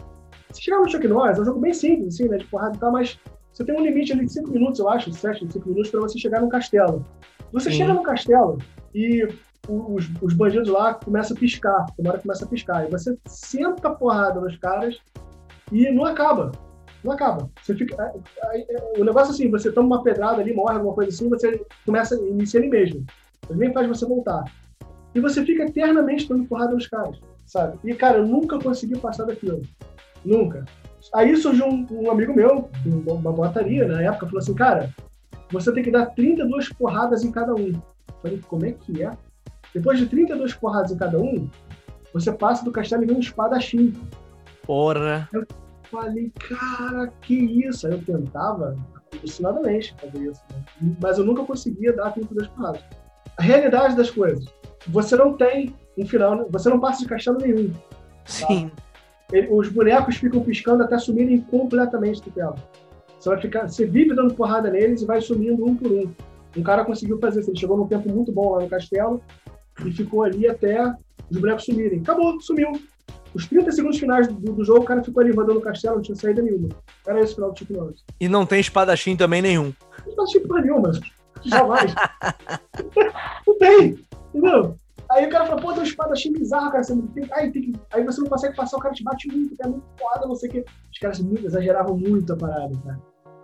Se chegar no Chuck Norris, é um jogo bem simples, assim, né? De porrada e tal, mas você tem um limite ali de 5 minutos, eu acho, 7, 5 minutos, para você chegar no castelo. Você Sim. chega no castelo e os, os bandidos lá começam a piscar, uma hora começa a piscar. E você senta a porrada nos caras e não acaba. Não acaba. Você fica, o negócio é assim, você toma uma pedrada ali, morre, alguma coisa assim, você começa a iniciar ele mesmo. Ele nem faz você voltar. E você fica eternamente dando porrada nos caras, sabe? E, cara, eu nunca consegui passar daquilo. Nunca. Aí surgiu um, um amigo meu, uma botaria na época, falou assim, cara, você tem que dar 32 porradas em cada um. Eu falei, como é que é? Depois de 32 porradas em cada um, você passa do castelo e vem um espadachim. Porra! Eu falei, cara, que isso? Aí eu tentava, alucinadamente, fazer isso. Né? Mas eu nunca conseguia dar 32 porradas. A realidade das coisas, você não tem um final, você não passa de castelo nenhum. Tá? Sim. Tá? Ele, os bonecos ficam piscando até sumirem completamente do tela. Você vai ficar, você vive dando porrada neles e vai sumindo um por um. Um cara conseguiu fazer isso. Ele chegou num tempo muito bom lá no castelo e ficou ali até os bonecos sumirem. Acabou, sumiu. Os 30 segundos finais do, do jogo, o cara ficou ali rodando no castelo, não tinha saída nenhuma. Era esse o final do Chico Norris. E não tem espadachim também nenhum. Não tem espadachim nenhuma. Jamais. <laughs> não tem. Entendeu? Aí o cara fala, pô, tem um espadachim bizarro, cara. Você não tem... Aí, tem que... Aí você não consegue passar, o cara te bate muito, é muito foda, não sei o quê. Os caras muito, exageravam muito a parada, cara.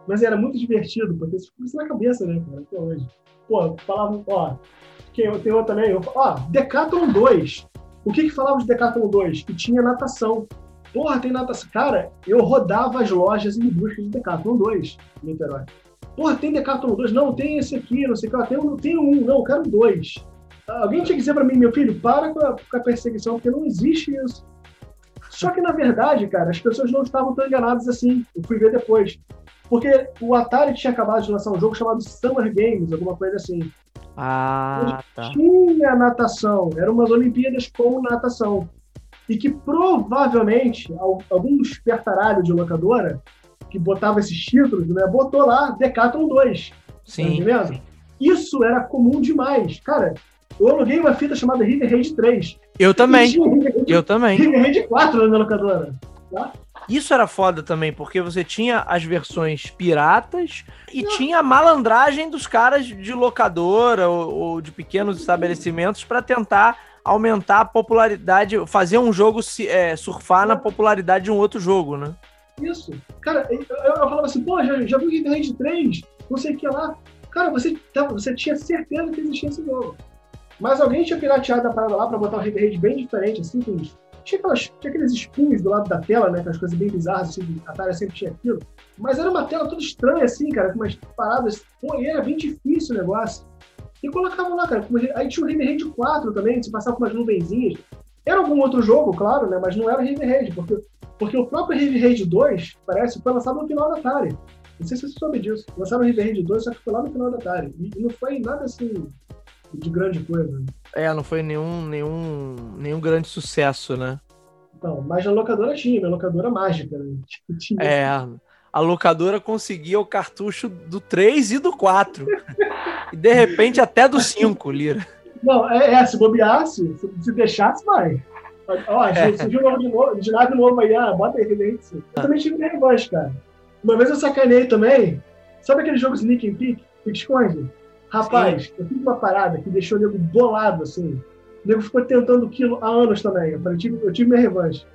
Mas era muito divertido, porque isso ficou na cabeça, né, cara, até hoje. Pô, falavam, ó, tem outro também, ó, Decathlon 2. O que que falava de Decathlon 2? Que tinha natação. Porra, tem natação. Cara, eu rodava as lojas em busca de Decathlon 2 em Niterói. Porra, tem Decathlon 2? Não, tem esse aqui, não sei o que. Tem um, tem um, não, eu quero dois. Alguém tinha que dizer para mim, meu filho, para com a, com a, perseguição, porque não existe isso. Só que, na verdade, cara, as pessoas não estavam tão enganadas assim. Eu fui ver depois. Porque o Atari tinha acabado de lançar um jogo chamado Summer Games, alguma coisa assim. Ah, tá. Tinha natação, eram umas Olimpíadas com natação. E que provavelmente algum espertaralho de locadora que botava esses títulos, né, botou lá Decathlon 2. Tá sim. Tá Isso era comum demais. Cara, eu aluguei uma fita chamada River Raid 3. Eu também. Eu também. River Raid 4 na locadora. Tá? Isso era foda também, porque você tinha as versões piratas e Não. tinha a malandragem dos caras de locadora ou, ou de pequenos estabelecimentos para tentar aumentar a popularidade, fazer um jogo é, surfar na popularidade de um outro jogo, né? Isso. Cara, eu, eu falava assim, pô, já, já vi River Raid 3, não sei o que lá. Cara, você, você tinha certeza que existia esse jogo. Mas alguém tinha pirateado a parada lá para botar um Raid bem diferente, assim, com tinha, aquelas, tinha aqueles espinhos do lado da tela, né? Aquelas coisas bem bizarras, assim, a Atari sempre tinha aquilo. Mas era uma tela toda estranha, assim, cara, com umas paradas. Pô, e era bem difícil o negócio. E colocavam lá, cara. Aí tinha o River Raid 4 também, se passava com umas nuvenzinhas. Era algum outro jogo, claro, né? Mas não era River Raid, porque, porque o próprio River Raid 2, parece, foi lançado no final da Atari. Não sei se você soube disso. Lançaram o River Raid 2, só que foi lá no final da Atari. E, e não foi nada assim de grande coisa. É, não foi nenhum, nenhum, nenhum grande sucesso, né? Não, mas a locadora tinha, minha locadora mágica. Né? <laughs> Tipo, tinha. É, a locadora conseguia o cartucho do 3 e do 4. e de repente até do 5, Lira. Não, é, é se bobeasse, se, se deixasse, vai. Ó, é. surgiu um de novo, de nada novo aí, ah, bota aí. Eu também tive minha revanche, cara. Uma vez eu sacanei também. Sabe aquele jogo Sneak and Peek? Que esconde? Rapaz, Sim. eu fiz uma parada que deixou o nego bolado, assim. O nego ficou tentando aquilo há anos também. Eu, falei, eu, tive, eu tive minha revanche.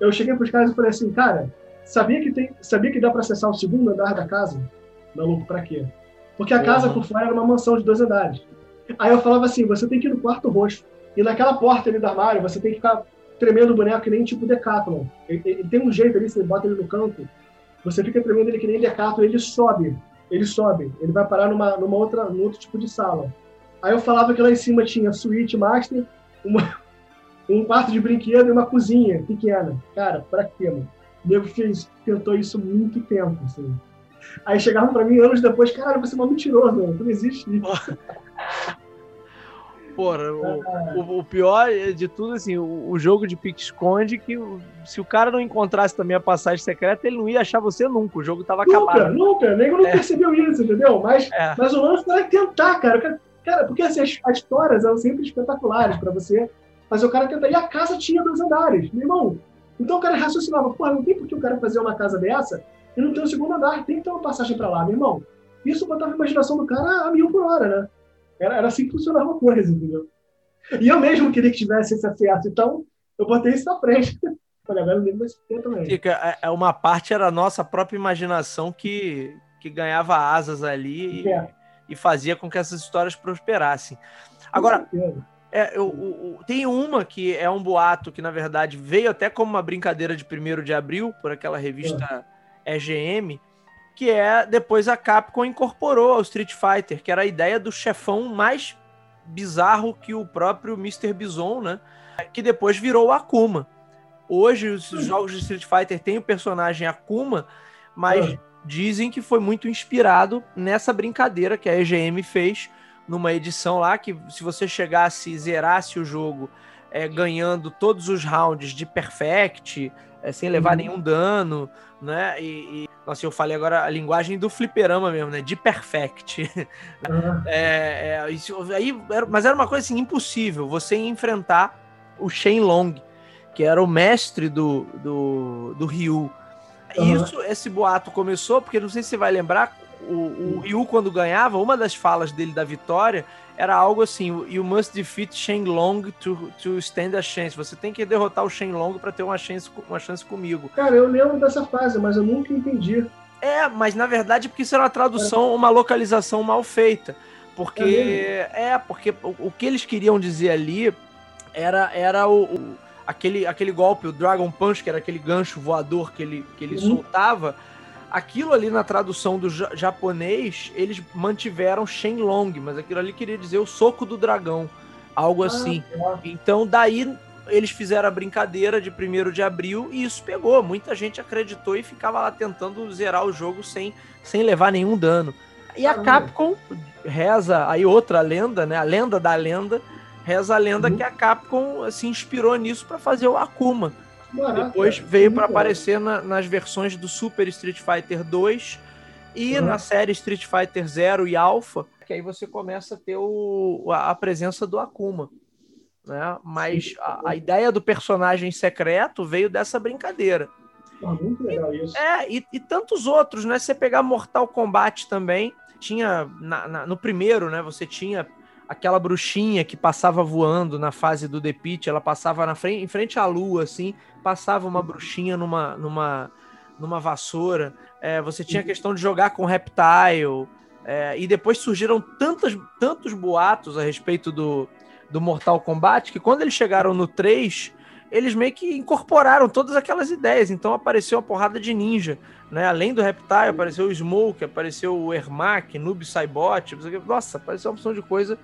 Eu cheguei pros caras e falei assim, cara, sabia que, tem, sabia que dá para acessar o segundo andar da casa? Maluco, pra quê? Porque a uhum. casa por fora era uma mansão de dois andares. Aí eu falava assim, você tem que ir no quarto roxo. E naquela porta ali do armário, você tem que ficar tremendo o boneco que nem tipo Decathlon. Ele, ele, tem um jeito ali, você bota ele no canto, você fica tremendo ele que nem Decathlon, ele sobe ele sobe, ele vai parar numa, numa outra, num outro tipo de sala. Aí eu falava que lá em cima tinha suíte master, uma, <laughs> um quarto de brinquedo e uma cozinha pequena. Cara, pra quê, mano? O nego fez, tentou isso muito tempo, assim. Aí chegavam pra mim anos depois, cara, você é uma mentiroso, não existe isso. <laughs> Porra, o, o, o, pior de tudo, assim, o, o jogo de pique-esconde, que se o cara não encontrasse também a passagem secreta, ele não ia achar você nunca. O jogo tava nunca, acabado. Nunca, nunca. Nego não é. percebeu isso, entendeu? Mas, é. mas o lance era tentar, cara. Cara, porque assim, as, as histórias eram sempre espetaculares para você, mas o cara tentar. E a casa tinha dois andares, meu irmão. Então o cara raciocinava, porra, não tem por que o cara fazer uma casa dessa e não ter um segundo andar, tem que ter uma passagem para lá, meu irmão. Isso botava a imaginação do cara a mil por hora, né? Era, era assim que funcionava a coisa, entendeu? E eu mesmo queria que tivesse esse acesso, então eu botei isso na frente. <laughs> Falei, agora o livro vai ter também. Fica, é, é uma parte era a nossa própria imaginação que, que ganhava asas ali e, é. e fazia com que essas histórias prosperassem. Agora, é, eu, eu, tem uma que é um boato que, na verdade, veio até como uma brincadeira de 1 de abril, por aquela revista EGM, que é depois a Capcom incorporou ao Street Fighter, que era a ideia do chefão mais bizarro que o próprio Mr. Bison, né? Que depois virou o Akuma. Hoje, os jogos de Street Fighter têm o personagem Akuma, mas dizem que foi muito inspirado nessa brincadeira que a EGM fez numa edição lá que se você chegasse e zerasse o jogo é, ganhando todos os rounds de perfect, é, sem levar uhum. nenhum dano, né? E, e, nossa, eu falei agora a linguagem do fliperama mesmo, né? De perfect. Uhum. é, é, isso, aí, era, mas era uma coisa assim, impossível você enfrentar o Shenlong, que era o mestre do, do, do Ryu. Uhum. Isso, esse boato começou, porque não sei se você vai lembrar, o, o Ryu, quando ganhava, uma das falas dele da vitória era algo assim: You must defeat Shenlong to, to stand a chance. Você tem que derrotar o Shenlong para ter uma chance, uma chance comigo. Cara, eu lembro dessa frase, mas eu nunca entendi. É, mas na verdade, porque isso era uma tradução, uma localização mal feita. Porque. É, é porque o, o, que eles queriam dizer ali era, era o, o, aquele, aquele golpe, o Dragon Punch, que era aquele gancho voador que ele, que ele uhum. soltava aquilo ali na tradução do japonês, eles mantiveram Shenlong, mas aquilo ali queria dizer o soco do dragão, algo ah, assim. Tá. Então daí eles fizeram a brincadeira de 1 de abril e isso pegou. Muita gente acreditou e ficava lá tentando zerar o jogo sem, sem levar nenhum dano. E a Capcom reza, aí outra lenda, né? A lenda da lenda, reza a lenda uhum. que a Capcom se inspirou nisso para fazer o Akuma. Depois veio para aparecer na, nas versões do Super Street Fighter 2 e uhum. na série Street Fighter 0 e Alpha, que aí você começa a ter o, a presença do Akuma. Né? Mas a, a, ideia do personagem secreto veio dessa brincadeira. Ah, muito legal isso. É, e, e, tantos outros, né? Você pegar Mortal Kombat também, tinha na, na, no primeiro, né? Você tinha aquela bruxinha que passava voando na fase do The Pit, ela passava na frente, em frente à lua, assim, passava uma bruxinha numa, numa, numa vassoura. É, você tinha a questão de jogar com Reptile. É, e depois surgiram tantos, tantos boatos a respeito do, do Mortal Kombat que quando eles chegaram no 3, eles meio que incorporaram todas aquelas ideias. Então apareceu uma porrada de ninja. Né? Além do Reptile, apareceu o Smoke, apareceu o Ermac, Noob Saibot. Nossa, apareceu uma opção de coisa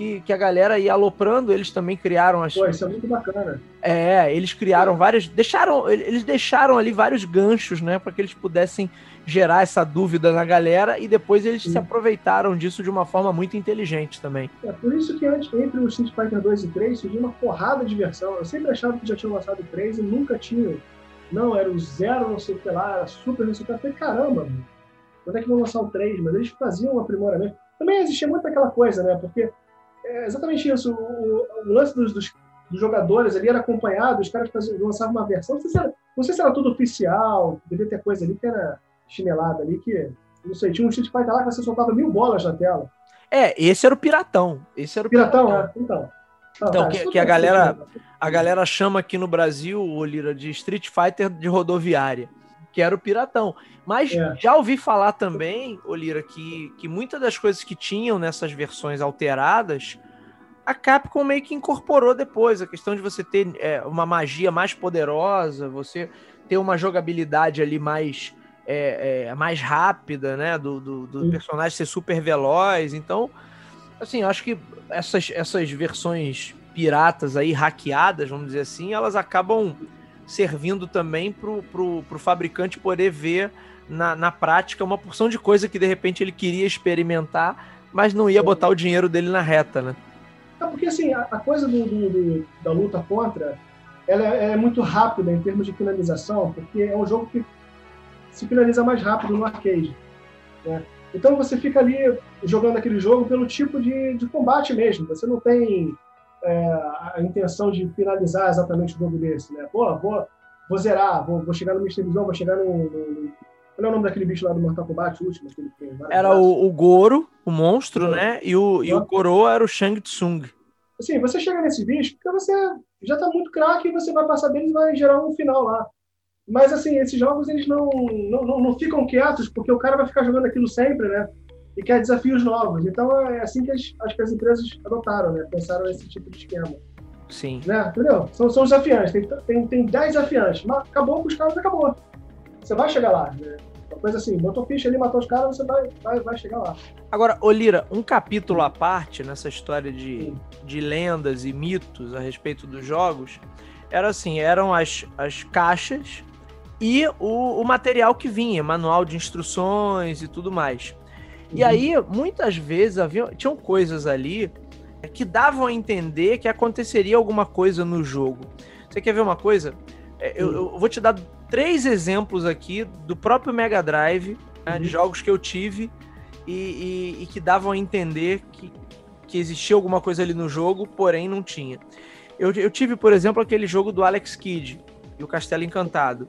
que, que a galera ia aloprando, eles também criaram as. Pô, isso é muito bacana. É, eles criaram várias. Deixaram, eles deixaram ali vários ganchos, né? Para que eles pudessem gerar essa dúvida na galera e depois eles Sim. se aproveitaram disso de uma forma muito inteligente também. É por isso que antes, entre o Street Fighter 2 e 3 surgiu uma porrada de versão. Eu sempre achava que já tinham lançado 3 e nunca tinha. Não, era o zero, não sei o que lá, era super, não sei o que. Eu falei, caramba, mano, quando é que vão lançar o 3? Mas eles faziam um aprimoramento. Também existia muito aquela coisa, né? Porque é exatamente isso. O, o lance dos, dos, dos, jogadores ali era acompanhado, os caras lançavam uma versão. Não sei, se era, não sei se era tudo oficial, devia ter coisa ali que era chinelada ali, que. Não sei, tinha um Street Fighter lá que você soltava mil bolas na tela. É, esse era o Piratão. Esse era o Piratão, Piratão. É, então. Ah, então, que, que a galera a galera chama aqui no Brasil, Olira, de Street Fighter de rodoviária, que era o Piratão. Mas é. já ouvi falar também, Olira, que, que muitas das coisas que tinham nessas versões alteradas, a Capcom meio que incorporou depois. A questão de você ter é, uma magia mais poderosa, você ter uma jogabilidade ali mais, é, é, mais rápida, né? Do, do, do personagem ser super veloz. Então, assim, acho que essas, essas versões piratas aí, hackeadas, vamos dizer assim, elas acabam servindo também pro, pro fabricante poder ver na, na prática uma porção de coisa que de repente ele queria experimentar, mas não ia botar o dinheiro dele na reta, né? É porque assim, a, a coisa do, do, da luta contra ela é, é, muito rápida em termos de finalização, porque é um jogo que se finaliza mais rápido no arcade. Né? Então você fica ali jogando aquele jogo pelo tipo de, de combate mesmo. Você não tem é, a intenção de finalizar exatamente o jogo desse. Né? Pô, vou, vou zerar, vou, vou chegar no Mr. Visão, vou chegar no, no, qual é o nome daquele bicho lá do Mortal Kombat, o último? Aquele era o, o, Goro, o monstro, né? E o, e o Goro era o Shang Tsung. Assim, você chega nesse bicho porque você já está muito craque e você vai passar deles e vai gerar um final lá. Mas, assim, esses jogos, eles não, não, não, não ficam quietos porque o cara vai ficar jogando aquilo sempre, né? E quer desafios novos. Então, é assim que as, as, que as empresas adotaram, né? Pensaram nesse tipo de esquema. Sim. Né? Entendeu? São, são desafiantes. Tem, tem, tem 10 desafiantes. Mas acabou com os caras, acabou. Você vai chegar lá, né? Uma coisa assim, botou ficha ali, matou os caras, você vai, vai, vai chegar lá. Agora, Olira, um capítulo à parte nessa história de, de lendas e mitos a respeito dos jogos era assim: eram as, as caixas e o, o material que vinha, manual de instruções e tudo mais. Uhum. E aí, muitas vezes, havia, tinham coisas ali que davam a entender que aconteceria alguma coisa no jogo. Você quer ver uma coisa? É, eu, eu vou te dar três exemplos aqui do próprio Mega Drive, né, de uhum. jogos que eu tive e, e, e, que davam a entender que, que existia alguma coisa ali no jogo, porém não tinha. Eu, eu tive, por exemplo, aquele jogo do Alex Kidd e o Castelo Encantado.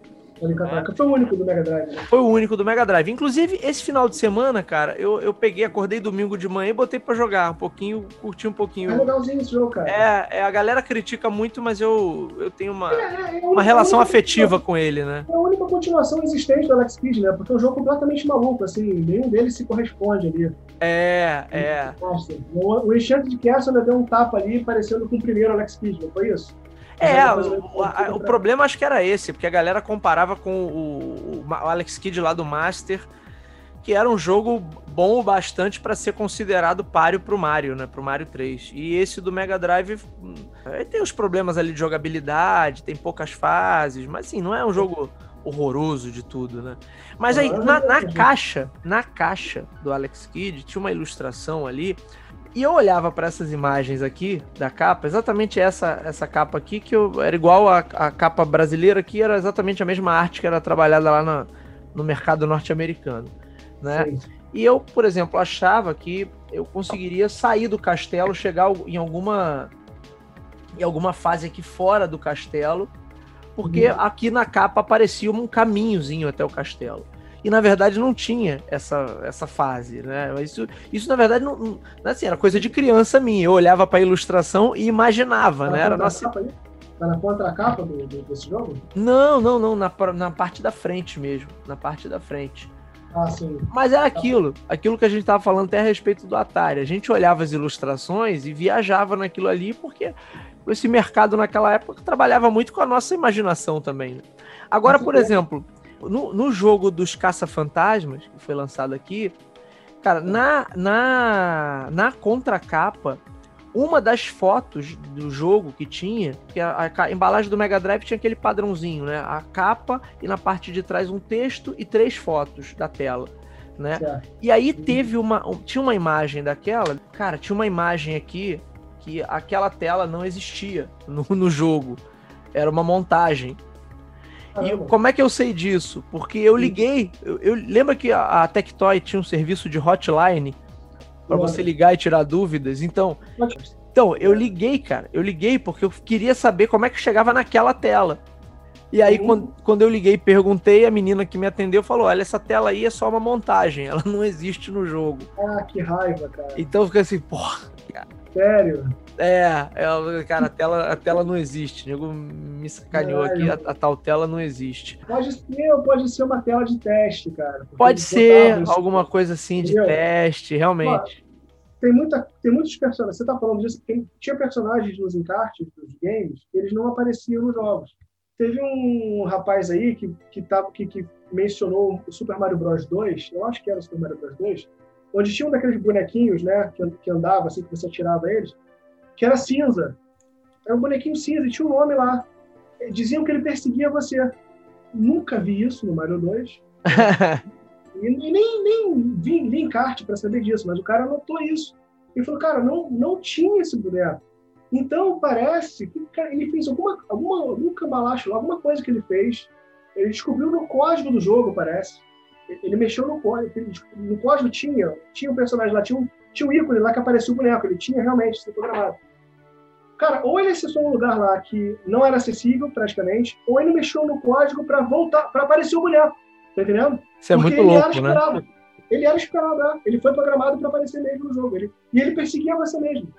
Foi o único do Mega Drive, né? Foi o único do Mega Drive. Inclusive, esse final de semana, cara, eu, eu peguei, acordei domingo de manhã e botei pra jogar um pouquinho, curti um pouquinho. É legalzinho esse jogo, cara. É, é a galera critica muito, mas eu, eu tenho uma, é, é, é uma relação afetiva com ele, né? É a única continuação existente do Alex Kidd, né? Porque é um jogo completamente maluco, assim, nenhum deles se corresponde ali. É, é. Nossa, o, o Enchanted Castle deu um tapa ali, parecendo com o primeiro Alex Kidd, não foi isso? É, o, a, o problema acho que era esse, porque a galera comparava com o, o Alex Kidd lá do Master, que era um jogo bom o bastante para ser considerado páreo pro Mario, né? Pro Mario 3. E esse do Mega Drive hum, tem os problemas ali de jogabilidade, tem poucas fases, mas assim, não é um jogo horroroso de tudo, né? Mas aí, na, na caixa, na caixa do Alex Kidd, tinha uma ilustração ali e eu olhava para essas imagens aqui da capa, exatamente essa essa capa aqui, que eu, era igual a, a capa brasileira aqui, era exatamente a mesma arte que era trabalhada lá no, no mercado norte-americano, né? Sim. E eu, por exemplo, achava que eu conseguiria sair do castelo, chegar em alguma em alguma fase aqui fora do castelo, porque uhum. aqui na capa aparecia um caminhozinho até o castelo e na verdade não tinha essa, essa fase, né? Isso, isso na verdade não, não assim, era coisa de criança minha. Eu olhava para a ilustração e imaginava, tá né? Era nossa. Tá na contracapa do, do, desse jogo? Não, não, não, na, na parte da frente mesmo, na parte da frente. Ah, sim. Mas era aquilo, aquilo que a gente estava falando até a respeito do Atari. A gente olhava as ilustrações e viajava naquilo ali, porque esse mercado naquela época trabalhava muito com a nossa imaginação também. Né? Agora, por exemplo, no, no jogo dos Caça-Fantasmas, que foi lançado aqui, cara, na, na, na contracapa, uma das fotos do jogo que tinha, que a, a, embalagem do Mega Drive tinha aquele padrãozinho, né? A capa e na parte de trás um texto e três fotos da tela, né? Certo. E aí teve uma, tinha uma imagem daquela, cara, tinha uma imagem aqui que aquela tela não existia no, no jogo, era uma montagem. E como é que eu sei disso? Porque eu liguei. Eu, eu lembro que a, a Tectoy tinha um serviço de hotline para você ligar e tirar dúvidas. Então, então eu liguei, cara. Eu liguei porque eu queria saber como é que chegava naquela tela. E aí, quando, quando eu liguei e perguntei, a menina que me atendeu falou: Olha, essa tela aí é só uma montagem, ela não existe no jogo. Ah, que raiva, cara. Então eu fiquei assim, porra, cara. Sério? É, é, cara, a tela, a tela não existe. O nego me sacaneou aqui, a, a, tal tela não existe. Pode ser pode ser uma tela de teste, cara. Pode ser alguma coisa assim de teste, realmente. tem, muita, tem muitos personagens. Você tá falando disso, tem, tinha personagens nos encartes dos games que eles não apareciam nos jogos. Teve um rapaz aí que, que, tava, que, que mencionou o Super Mario Bros 2, eu acho que era o Super Mario Bros 2, onde tinha um daqueles bonequinhos, né, que, que andava assim, que você tirava eles que era cinza. Era um bonequinho cinza, e tinha um nome lá. Diziam que ele perseguia você. Nunca vi isso no Mario 2. <laughs> e, nem, nem vi, vi encarte para saber disso, mas o cara anotou isso. Ele falou, cara, não, não tinha esse boneco. Então parece que ele fez alguma, alguma, algum cambalacho, alguma coisa que ele fez. Ele descobriu no código do jogo, parece. Ele mexeu no código. No código tinha, tinha um personagem lá, tinha um, tinha um ícone lá que aparecia o boneco. Ele tinha realmente isso programado. Cara, ou ele acessou um lugar lá que não era acessível praticamente, ou ele mexeu no código para voltar, para aparecer o boneco. Tá entendendo? Isso é Porque muito louco, né? Ele era esperado, né? ele foi programado para aparecer mesmo no jogo. Ele, e ele perseguia você mesmo.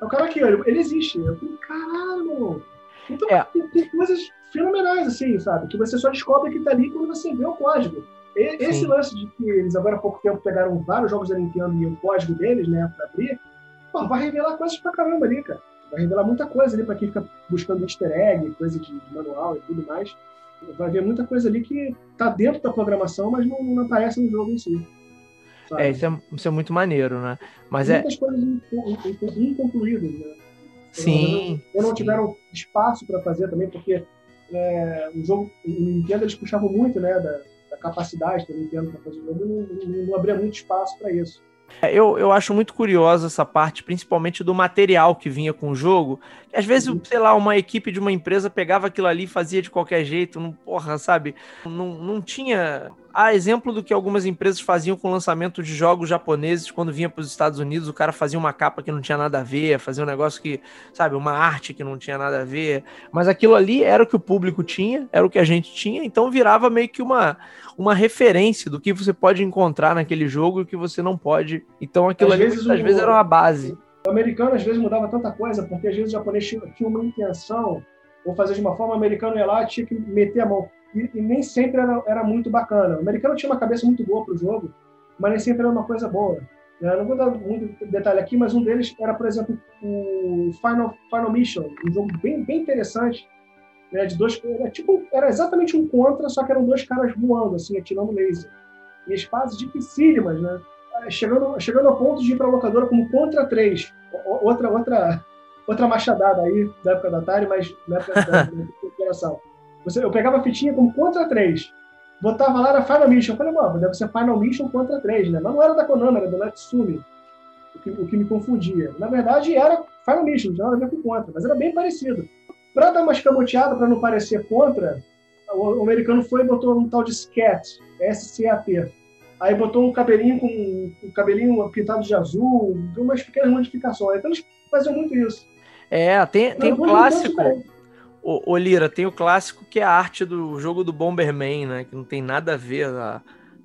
É o cara aqui, ele, ele existe. Eu falei, caralho, Então, é. tem, tem, coisas fenomenais, assim, sabe? Que você só descobre que tá ali quando você vê o código. Esse lance de que eles agora há pouco tempo pegaram vários jogos da Nintendo e o código deles, né, pra abrir, pô, vai revelar coisas pra caramba ali, cara. Vai revelar muita coisa ali pra quem fica buscando easter egg, coisa de, de manual e tudo mais. Vai ver muita coisa ali que tá dentro da programação, mas não, não aparece no jogo em si. Sabe? É, isso é, isso é muito maneiro, né? Mas é Muitas é... coisas inconcluídas, né? Sim. Ou não tiveram espaço para fazer também, porque é, o jogo, o Nintendo, eles puxavam muito, né, da, da capacidade da Nintendo para fazer o jogo, não, não, não abria muito espaço para isso. É, eu, eu acho muito curiosa essa parte, principalmente do material que vinha com o jogo. Às vezes, uhum. sei lá, uma equipe de uma empresa pegava aquilo ali e fazia de qualquer jeito, não, porra, sabe? Não, não tinha. Há exemplo do que algumas empresas faziam com o lançamento de jogos japoneses quando vinha para os Estados Unidos, o cara fazia uma capa que não tinha nada a ver, fazia um negócio que, sabe, uma arte que não tinha nada a ver. Mas aquilo ali era o que o público tinha, era o que a gente tinha, então virava meio que uma, uma referência do que você pode encontrar naquele jogo e o que você não pode. Então aquilo às ali vezes, às o, vezes era uma base. O americano às vezes mudava tanta coisa, porque às vezes o japonês tinha, tinha uma intenção, ou fazer de uma forma, o americano ia lá tinha que meter a mão. E, e nem sempre era, era, muito bacana. O americano tinha uma cabeça muito boa para o jogo, mas nem sempre era uma coisa boa. Eu não vou dar muito detalhe aqui, mas um deles era, por exemplo, o Final, Final Mission, um jogo bem, bem interessante, né, de dois, era, tipo, era exatamente um contra, só que eram dois caras voando, assim, atirando laser. E as fases dificílimas, né? Chegando, chegando ao ponto de ir para a locadora como contra três. Outra, outra, outra machadada aí da época da Atari, mas na época da, da Você, eu pegava a fitinha como contra três. Botava lá, era Final Mission. Eu falei, mano, deve ser Final Mission contra três, né? Mas não era da Konami, era da Natsumi. O que, o que me confundia. Na verdade, era Final Mission, não tinha nada a ver com contra, mas era bem parecido. Para dar uma escamoteada, para não parecer contra, o, americano foi e botou um tal de SCAT, S-C-A-T. Aí botou um cabelinho com um cabelinho pintado de azul, umas pequenas modificações. Então eles faziam muito isso. É, tem, tem clássico. O, o, Lira, tem o clássico que é a arte do jogo do Bomberman, né? Que não tem nada a ver. A,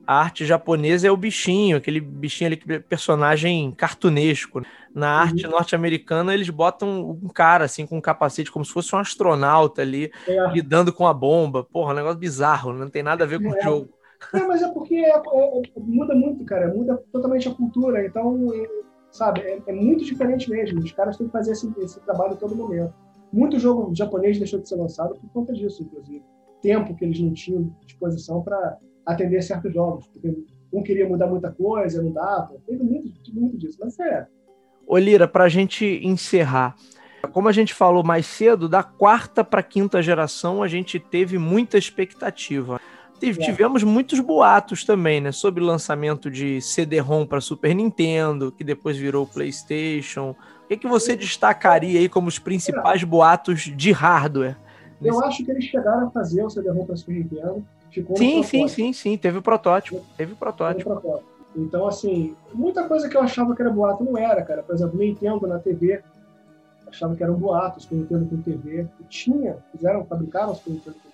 a arte japonesa é o bichinho, aquele bichinho ali, personagem cartunesco. Né? Na uhum. arte norte-americana, eles botam um cara assim com um capacete, como se fosse um astronauta ali, é. lidando com a bomba. Porra, um negócio bizarro, não tem nada a ver com é. o jogo. É, mas é porque é, é, muda muito, cara, muda totalmente a cultura. Então, é, sabe, é, muito diferente mesmo. Os caras têm que fazer esse, esse trabalho todo momento. Muito jogo japonês deixou de ser lançado por conta disso, inclusive. Tempo que eles não tinham disposição para atender certos jogos, porque um queria mudar muita coisa, não dava. Teve muito, muito disso, mas é Ô Lira, para a gente encerrar, como a gente falou mais cedo, da quarta para quinta geração a gente teve muita expectativa. É. Tivemos muitos boatos também, né? Sobre o lançamento de CD-ROM para Super Nintendo, que depois virou PlayStation. O que, que você destacaria aí como os principais boatos de hardware? Eu acho que eles chegaram a fazer o CD-ROM para Super Nintendo. sim, sim, sim, sim. Teve o protótipo. Teve o protótipo. Teve protótipo. Então, assim, muita coisa que eu achava que era boato não era, cara. Por exemplo, Nintendo na TV, achava que eram boatos, Super Nintendo com TV. Tinha, fizeram, fabricaram Super Nintendo.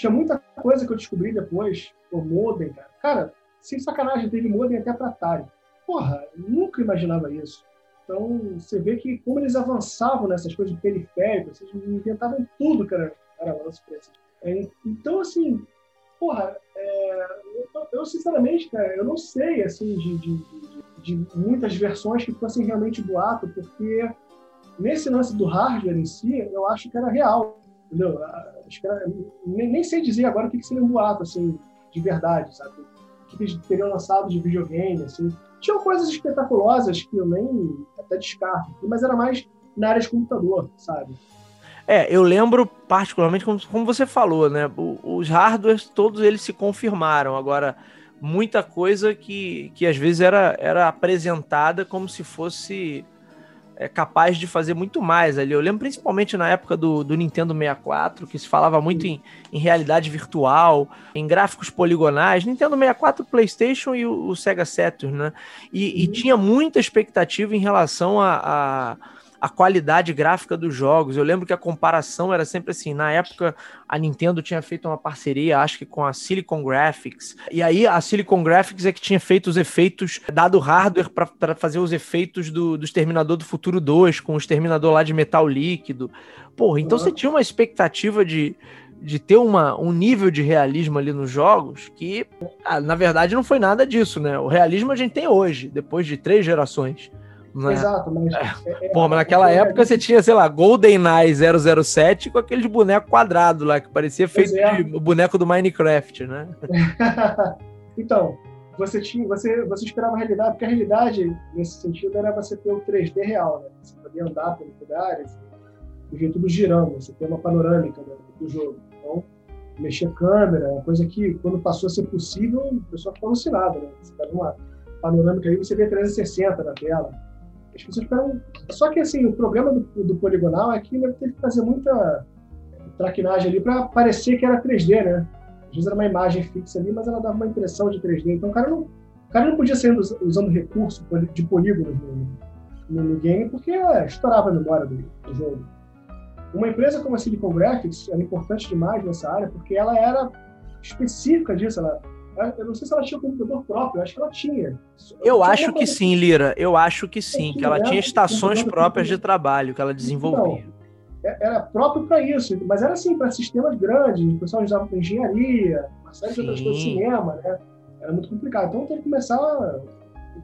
Tinha muita coisa que eu descobri depois, o modem, cara. Cara, sem sacanagem, teve modem até para Atari. Porra, nunca imaginava isso. Então, você vê que como eles avançavam nessas coisas de periféricos, eles inventavam tudo que era, avanço para é, Então, assim, porra, é, eu, eu, sinceramente, cara, eu não sei, assim, de, de, de, de, muitas versões que fossem realmente boato, porque nesse lance do hardware em si, eu acho que era real, entendeu? Acho que era, nem, nem, sei dizer agora o que, seria um boato, assim, de verdade, sabe? O que eles teriam lançado de videogame, assim. Tinham coisas espetaculosas que eu nem até descarto, mas era mais na área de computador, sabe? É, eu lembro particularmente, como, como você falou, né? os hardwares, todos eles se confirmaram. Agora, muita coisa que, que às vezes era, era apresentada como se fosse é, capaz de fazer muito mais ali. Eu lembro principalmente na época do, do Nintendo 64, que se falava muito em, em realidade virtual, em gráficos poligonais. Nintendo 64, PlayStation e o, o Sega Saturn, né? E, e, tinha muita expectativa em relação a, a a qualidade gráfica dos jogos. Eu lembro que a comparação era sempre assim. Na época, a Nintendo tinha feito uma parceria, acho que com a Silicon Graphics. E aí a Silicon Graphics é que tinha feito os efeitos, dado hardware para fazer os efeitos do, do Exterminador do Futuro 2, com o Exterminador lá de metal líquido. Porra, então uhum. você tinha uma expectativa de, de ter uma, um nível de realismo ali nos jogos que, ah, na verdade, não foi nada disso, né? O realismo a gente tem hoje, depois de três gerações. Né? Exato, mas. É. É, é Pô, mas naquela é, época você tinha, sei lá, GoldenEye 007 com aqueles bonecos quadrados lá, que parecia feito de boneco do Minecraft, né? <laughs> então, você tinha, você, você esperava a realidade, porque a realidade, nesse sentido, era você ter o 3D real, né? Você podia andar pelos lugares e ver tudo girando, você ter uma panorâmica do, do jogo. Então, mexer câmera, uma coisa que, quando passou a ser possível, o pessoal ficou alucinado, né? Você pega uma panorâmica aí, você vê 360 na tela as pessoas ficaram. Só que assim, o problema do, do poligonal é que ele teve que fazer muita traquinagem ali para parecer que era 3D, né? Às vezes era uma imagem fixa ali, mas ela dava uma impressão de 3D. Então o cara não, o cara não podia sair usando recurso de polígonos no, no, game porque é, estourava a memória do, do, jogo. Uma empresa como a Silicon Graphics era importante demais nessa área porque ela era específica disso. Ela, eu não sei se ela tinha computador próprio, eu acho que ela tinha. Eu acho que sim, Lira. Eu acho que sim, que ela né? tinha estações próprias de trabalho que ela desenvolvia. Então, era próprio para isso, mas era assim, para sistemas grandes, o pessoal usava para engenharia, uma série de outras coisas, cinema, né? Era muito complicado. Então tem que começar a,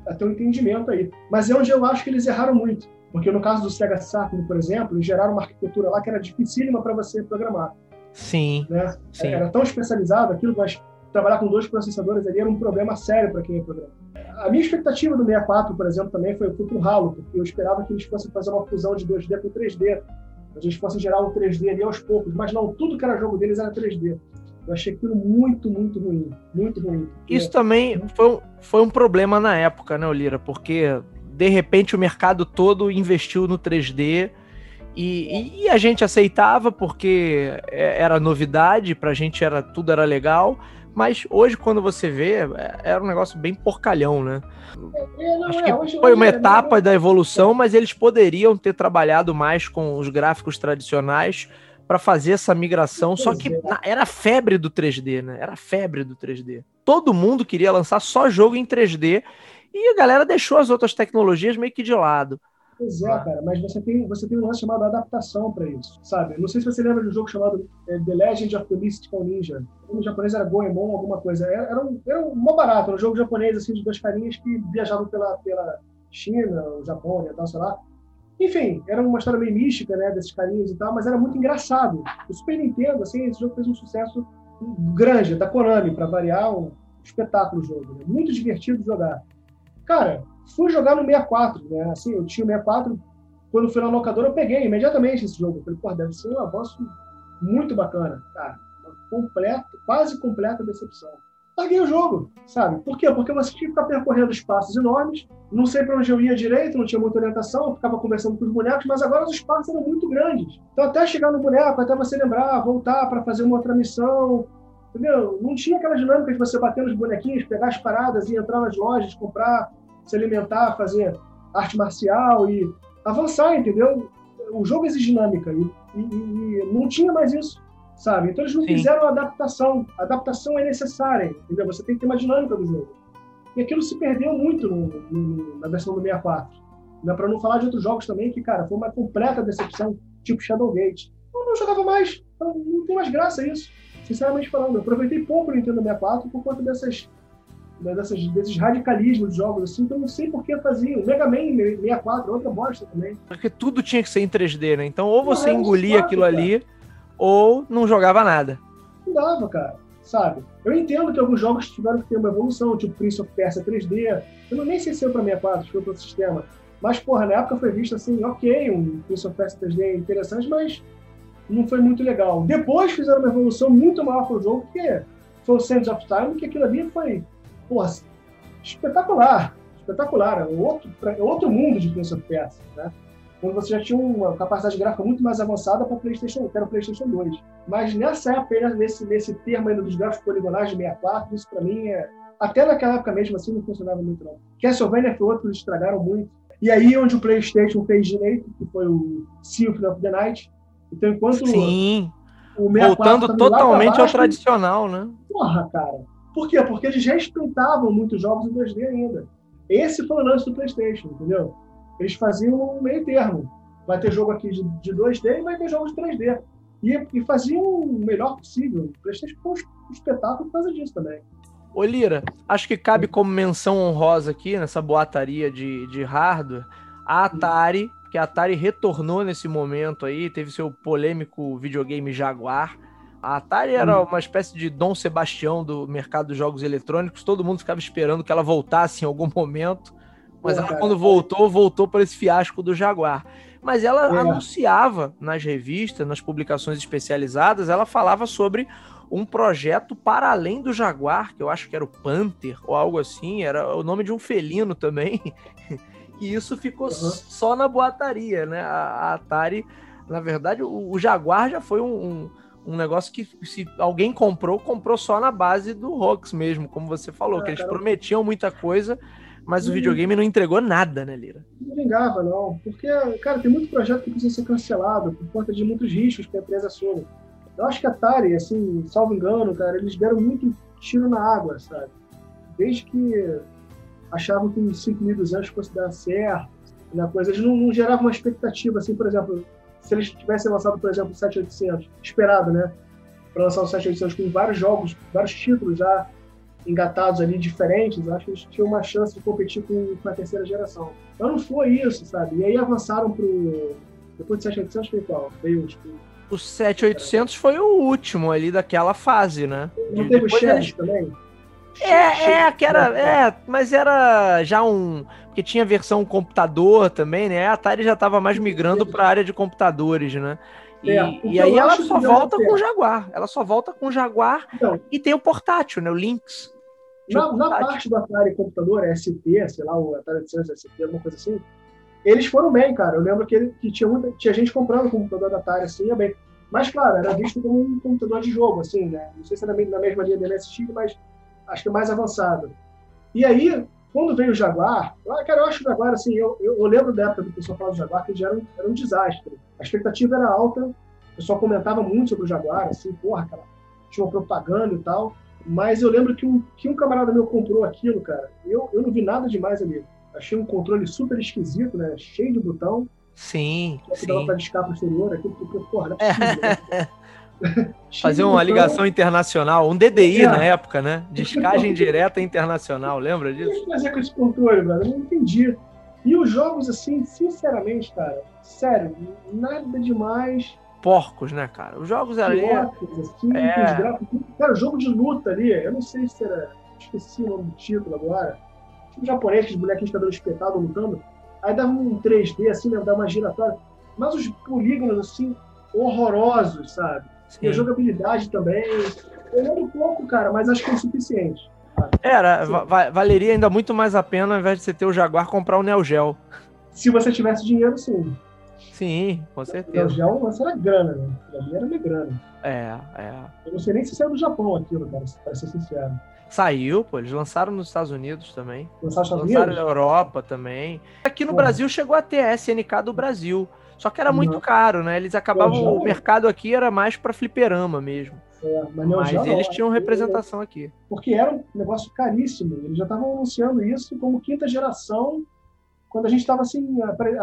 a, ter um entendimento aí. Mas é onde eu acho que eles erraram muito. Porque no caso do Sega Saturn, por exemplo, eles geraram uma arquitetura lá que era dificílima para você programar. Sim, né? sim. Era tão especializado aquilo, mas trabalhar com dois processadores ali era um problema sério para quem ia programar. A minha expectativa do 64, por exemplo, também foi, para o ralo, porque eu esperava que eles fossem fazer uma fusão de 2D com 3D. A gente fosse gerar um 3D ali aos poucos, mas não, tudo que era jogo deles era 3D. Eu achei aquilo muito, muito ruim. Muito ruim. Isso também foi, foi um problema na época, né, Olira? Porque, de repente, o mercado todo investiu no 3D e, e a gente aceitava porque é, era novidade, pra gente era tudo era legal, mas hoje, quando você vê, é, era um negócio bem porcalhão, né? É, Acho que é, hoje, foi uma hoje, etapa da evolução, mas eles poderiam ter trabalhado mais com os gráficos tradicionais para fazer essa migração. Só que era febre do 3D, né? Era febre do 3D. Todo mundo queria lançar só jogo em 3D e a galera deixou as outras tecnologias meio que de lado. Pois é, cara, mas você tem, você tem um lance chamado adaptação para isso, sabe? Não sei se você lembra de um jogo chamado é, The Legend of the Mystical Ninja. O japonês era Goemon, alguma coisa. Era, era, um, era um barato, era um jogo japonês, assim, de dois carinhas que viajavam pela, pela China, o Japão e tal, sei lá. Enfim, era uma história meio mística, né, desses carinhas e tal, mas era muito engraçado. O Super Nintendo, assim, esse jogo fez um sucesso grande, da Konami, para variar, um espetáculo o jogo. Né? Muito divertido de jogar. Cara, fui jogar no 64, né? Assim, eu tinha o 64, quando fui na locadora eu peguei imediatamente esse jogo. Eu falei, pô, deve ser um avanço muito bacana. Cara, uma completa, quase completa decepção. Larguei o jogo, sabe? Por quê? Porque você tinha que ficar percorrendo espaços enormes, não sei para onde eu ia direito, não tinha muita orientação, eu ficava conversando com os bonecos, mas agora os espaços eram muito grandes. Então, até chegar no boneco, até você lembrar, voltar para fazer uma outra missão, entendeu? Não tinha aquela dinâmica de você bater nos bonequinhos, pegar as paradas e entrar nas lojas, comprar se alimentar, fazer arte marcial e avançar, entendeu? O jogo exige dinâmica e, e, e não tinha mais isso, sabe? Então eles não Sim. fizeram adaptação. A adaptação é necessária, entendeu? Você tem que ter uma dinâmica do jogo. E aquilo se perdeu muito no, no, na versão do 64. Né? Para não falar de outros jogos também, que, cara, foi uma completa decepção, tipo Shadowgate. Eu não jogava mais, então não tem mais graça isso. Sinceramente falando, eu aproveitei pouco o Nintendo 64 por conta dessas né, dessas, desses radicalismos de jogos, assim, então não sei por que faziam. Mega Man 64, outra bosta também. Porque tudo tinha que ser em 3D, né? Então ou você não, engolia aquilo cara. ali, ou não jogava nada. Não dava, cara, sabe? Eu entendo que alguns jogos tiveram que ter uma evolução, tipo Prince of Persia 3D. Eu não nem sei se foi para 64, se foi para o sistema. Mas, porra, na época foi visto assim, ok, um Prince of Persia 3D interessante, mas não foi muito legal. Depois fizeram uma evolução muito maior para o jogo, que foi o Sands of Time, que aquilo ali foi porra, espetacular, espetacular. É outro, é outro mundo de Prince of Persia, né? Quando você já tinha uma capacidade gráfica muito mais avançada para PlayStation, que era o PlayStation 2. Mas nessa época, nesse, nesse termo ainda dos gráficos poligonais de 64, isso para mim é. Até naquela época mesmo assim não funcionava muito, não. Castlevania foi outro que eles estragaram muito. E aí onde o PlayStation fez direito, que foi o Symphony of the Night. Então, enquanto Sim. o Voltando totalmente ao tradicional, né? Porra, cara. Por quê? Porque eles respeitavam muitos jogos em 2D ainda. Esse foi o lance do PlayStation, entendeu? Eles faziam um meio termo. Vai ter jogo aqui de, de 2D e vai ter jogo de 3D. E, e faziam o melhor possível. O PlayStation foi um espetáculo por causa disso também. Ô Lira, acho que cabe como menção honrosa aqui nessa boataria de, de hardware a Atari, que a Atari retornou nesse momento aí, teve seu polêmico videogame Jaguar. A Atari era uma espécie de Dom Sebastião do mercado dos jogos eletrônicos, todo mundo ficava esperando que ela voltasse em algum momento, mas ela, quando voltou, voltou para esse fiasco do Jaguar. Mas ela é. anunciava nas revistas, nas publicações especializadas, ela falava sobre um projeto para além do Jaguar, que eu acho que era o Panther ou algo assim, era o nome de um felino também. <laughs> e isso ficou uhum. só na boataria, né? A, a, Atari, na verdade, o, o Jaguar já foi um, um, um, negócio que se alguém comprou, comprou só na base do Rox mesmo, como você falou, é, que eles cara... prometiam muita coisa, mas o videogame não entregou nada, né, Lira? Não vingava, não. Porque, cara, tem muito projeto que precisa ser cancelado por conta de muitos riscos que a empresa assume. Eu acho que a Atari, assim, salvo engano, cara, eles deram muito tiro na água, sabe? Desde que achavam que os 5.200 fosse dar certo, na coisa, eles não, não geravam uma expectativa, assim, por exemplo, se eles tivessem lançado, por exemplo, o 7800, esperado, né? Para lançar o 7800 com vários jogos, vários títulos já engatados ali diferentes, acho que eles tinham uma chance de competir com, com a terceira geração. Então não foi isso, sabe? E aí avançaram pro. Depois do 7800 foi qual? Veio tipo, o 7800 foi o último ali daquela fase, né? Não teve o eles... também? É, é, que era, é, mas era já um, porque tinha versão computador também, né? A Atari já estava mais migrando para a área de computadores, né? E, é, e aí ela só volta com o Jaguar. Ela só volta com o Jaguar então, e tem o portátil, né? O Lynx. Na, na, parte do Atari computador, ST, sei lá, o Atari 800 ST, alguma coisa assim, eles foram bem, cara. Eu lembro que, ele, que tinha, muita, tinha gente comprando o computador da Atari, assim, ia bem. Mas, claro, era visto como um computador de jogo, assim, né? Não sei se era na mesma linha do MSX, mas acho que é mais avançado. E aí, quando veio o Jaguar, cara, eu acho o Jaguar, assim, eu, eu, eu lembro da época do pessoal falando do Jaguar, que ele já era um, era um desastre. A expectativa era alta, o pessoal comentava muito sobre o Jaguar, assim, porra, cara, tinha uma propaganda e tal. Mas eu lembro que um, que um camarada meu comprou aquilo, cara, eu, eu não vi nada demais ali. Achei um controle super esquisito, né? Cheio de botão. Sim. Que sim. dava para discar posterior, aquilo que, porra, não é possível, né? Fazer uma ligação internacional, um DDI é. na época, né? Descagem direta internacional, lembra disso? O que fazer com esse controle, velho? Eu não entendi. E os jogos, assim, sinceramente, cara, sério, nada demais. Porcos, né, cara? Os jogos ali. Porcos, assim, é... gráficos. Cara, jogo de luta ali, eu não sei se era. Esqueci o nome do título agora tipo japonês, os bonequinhos cabelo espetado lutando. Aí dava um 3D, assim, né? Dava uma giratória. Mas os polígonos, assim, horrorosos, sabe? Sim. E a jogabilidade também. Eu lembro pouco, cara, mas acho que é o suficiente. Era, va valeria ainda muito mais a pena, ao invés de você ter o Jaguar, comprar o Neo Geo. Se você tivesse dinheiro, sim. Sim, com certeza. O Neo Geo, era grana, né? Pra mim era minha grana. É, é. Eu não sei nem se saiu do Japão aquilo, cara, pra ser sincero. Saiu, pô, eles lançaram nos Estados Unidos também. Lançaram, lançaram na Europa também. Aqui no Brasil chegou a ter a SNK do Brasil. Só que era muito uhum. caro, né? Eles acabavam. o mercado aqui era mais para fliperama mesmo. É, mas, mas eles não, tinham representação aqui. Porque era um negócio caríssimo. Eles já estavam anunciando isso como quinta geração, quando a gente estava assim, apre,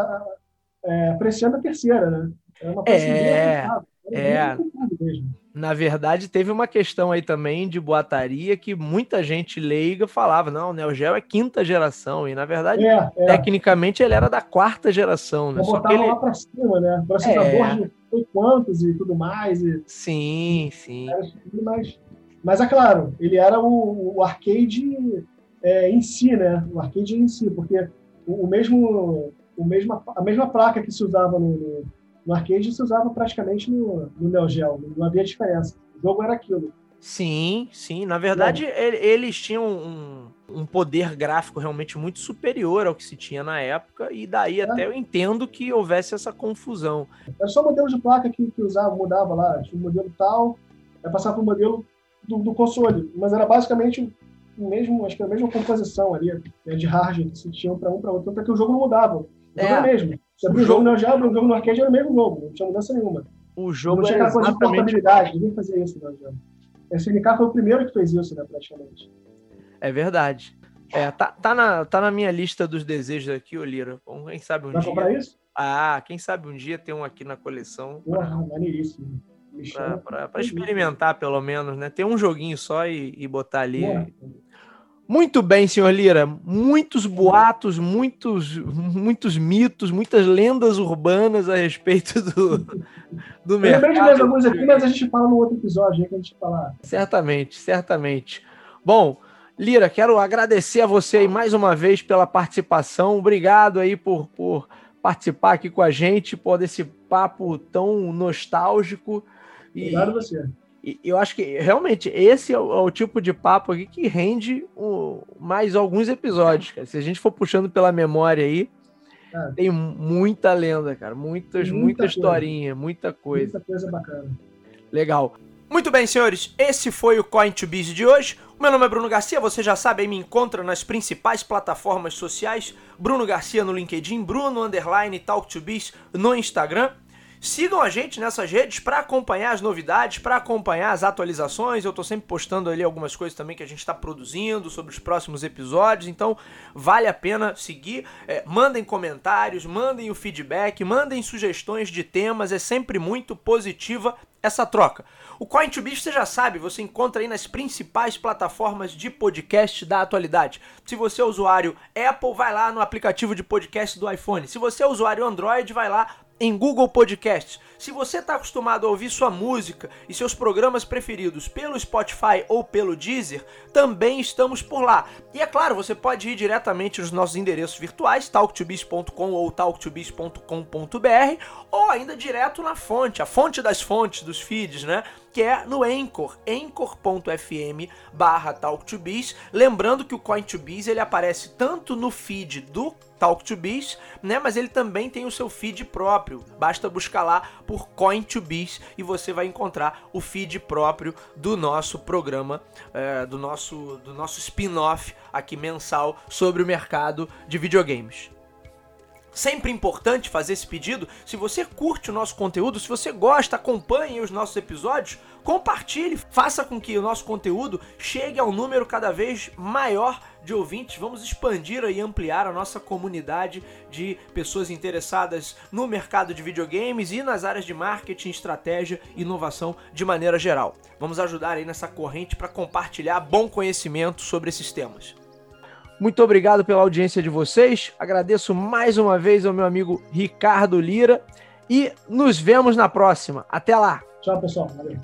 é, apreciando a terceira, né? Era uma é, assim, é. Na verdade, teve uma questão aí também de boataria que muita gente leiga falava, não, o Neo Geo é quinta geração, e na verdade, é, é. tecnicamente, ele era da quarta geração, né? Só que ele... lá pra cima, né? Processador é. de foi quantos e tudo mais. E... Sim, sim. Mas, mas é claro, ele era o, o arcade é, em si, né? O arcade em si, porque o, o mesmo, o mesmo, a mesma placa que se usava no, no no arcade se usava praticamente no, no Neo Geo, não havia diferença. O jogo era aquilo. Sim, sim. Na verdade, eles tinham um, um, poder gráfico realmente muito superior ao que se tinha na época, e daí é. até eu entendo que houvesse essa confusão. Era só modelo de placa que, que usava, mudava lá. Tinha um modelo tal, aí passava para o modelo do, do, console. Mas era basicamente mesmo, acho que a mesma composição ali, né, de hardware que se tinham para um para outro, para que o jogo não mudava. É. jogo é mesmo. Você abriu o jogo no Java, o jogo no arcade era o mesmo jogo, não tinha mudança nenhuma. O jogo não tinha aquela coisa de portabilidade, ninguém fazia isso no Java. A SNK foi o primeiro que fez isso, né, praticamente. É verdade. É, tá, tá, na, tá na minha lista dos desejos aqui, ô Lira. Quem sabe um Vai dia. comprar isso? Ah, quem sabe um dia ter um aqui na coleção. Porra, pra... maneiríssimo. Experimentar, pelo menos, né? Ter um joguinho só e, e botar ali. Muito bem, senhor Lira. Muitos boatos, muitos, muitos mitos, muitas lendas urbanas a respeito do, do mercado. Eu lembrei de mais alguns aqui, mas a gente fala no outro episódio aí que a gente falar. Certamente, certamente. Bom, Lira, quero agradecer a você aí mais uma vez pela participação. Obrigado aí por, por participar aqui com a gente, por desse papo tão nostálgico. Obrigado a você. E eu acho que realmente esse é o, é o, tipo de papo aqui que rende um, mais alguns episódios. Cara. Se a gente for puxando pela memória aí, é. tem muita lenda, cara. Muitas, muita, muita historinha, muita coisa. Muita coisa bacana. Legal. Muito bem, senhores, esse foi o Coin to Biz de hoje. O meu nome é Bruno Garcia, você já sabe, aí me encontra nas principais plataformas sociais. Bruno Garcia no LinkedIn, Bruno Underline Talk to Biz no Instagram. Sigam a gente nessas redes para acompanhar as novidades, para acompanhar as atualizações. Eu estou sempre postando ali algumas coisas também que a gente está produzindo sobre os próximos episódios, então vale a pena seguir. É, mandem comentários, mandem o feedback, mandem sugestões de temas, é sempre muito positiva essa troca. O coin 2 Biz, você já sabe, você encontra aí nas principais plataformas de podcast da atualidade. Se você é usuário Apple, vai lá no aplicativo de podcast do iPhone. Se você é usuário Android, vai lá em Google Podcasts. Se você está acostumado a ouvir sua música e seus programas preferidos pelo Spotify ou pelo Deezer, também estamos por lá. E é claro, você pode ir diretamente nos nossos endereços virtuais, talktobiz.com ou talktobiz.com.br, ou ainda direto na fonte, a fonte das fontes dos feeds, né? que é no Anchor, anchor.fm barra talktobiz. Lembrando que o Coin2Biz ele aparece tanto no feed do Talk2Biz, né, mas ele também tem o seu feed próprio. Basta buscar lá por Coin2Biz e você vai encontrar o feed próprio do nosso programa, é, do nosso, do nosso spin-off aqui mensal sobre o mercado de videogames. Sempre importante fazer esse pedido. Se você curte o nosso conteúdo, se você gosta, acompanhe os nossos episódios, compartilhe, faça com que o nosso conteúdo chegue a um número cada vez maior de ouvintes. Vamos expandir e ampliar a nossa comunidade de pessoas interessadas no mercado de videogames e nas áreas de marketing, estratégia e inovação de maneira geral. Vamos ajudar aí nessa corrente para compartilhar bom conhecimento sobre esses temas. Muito obrigado pela audiência de vocês. Agradeço mais uma vez ao meu amigo Ricardo Lira e nos vemos na próxima. Até lá. Tchau, pessoal. Valeu.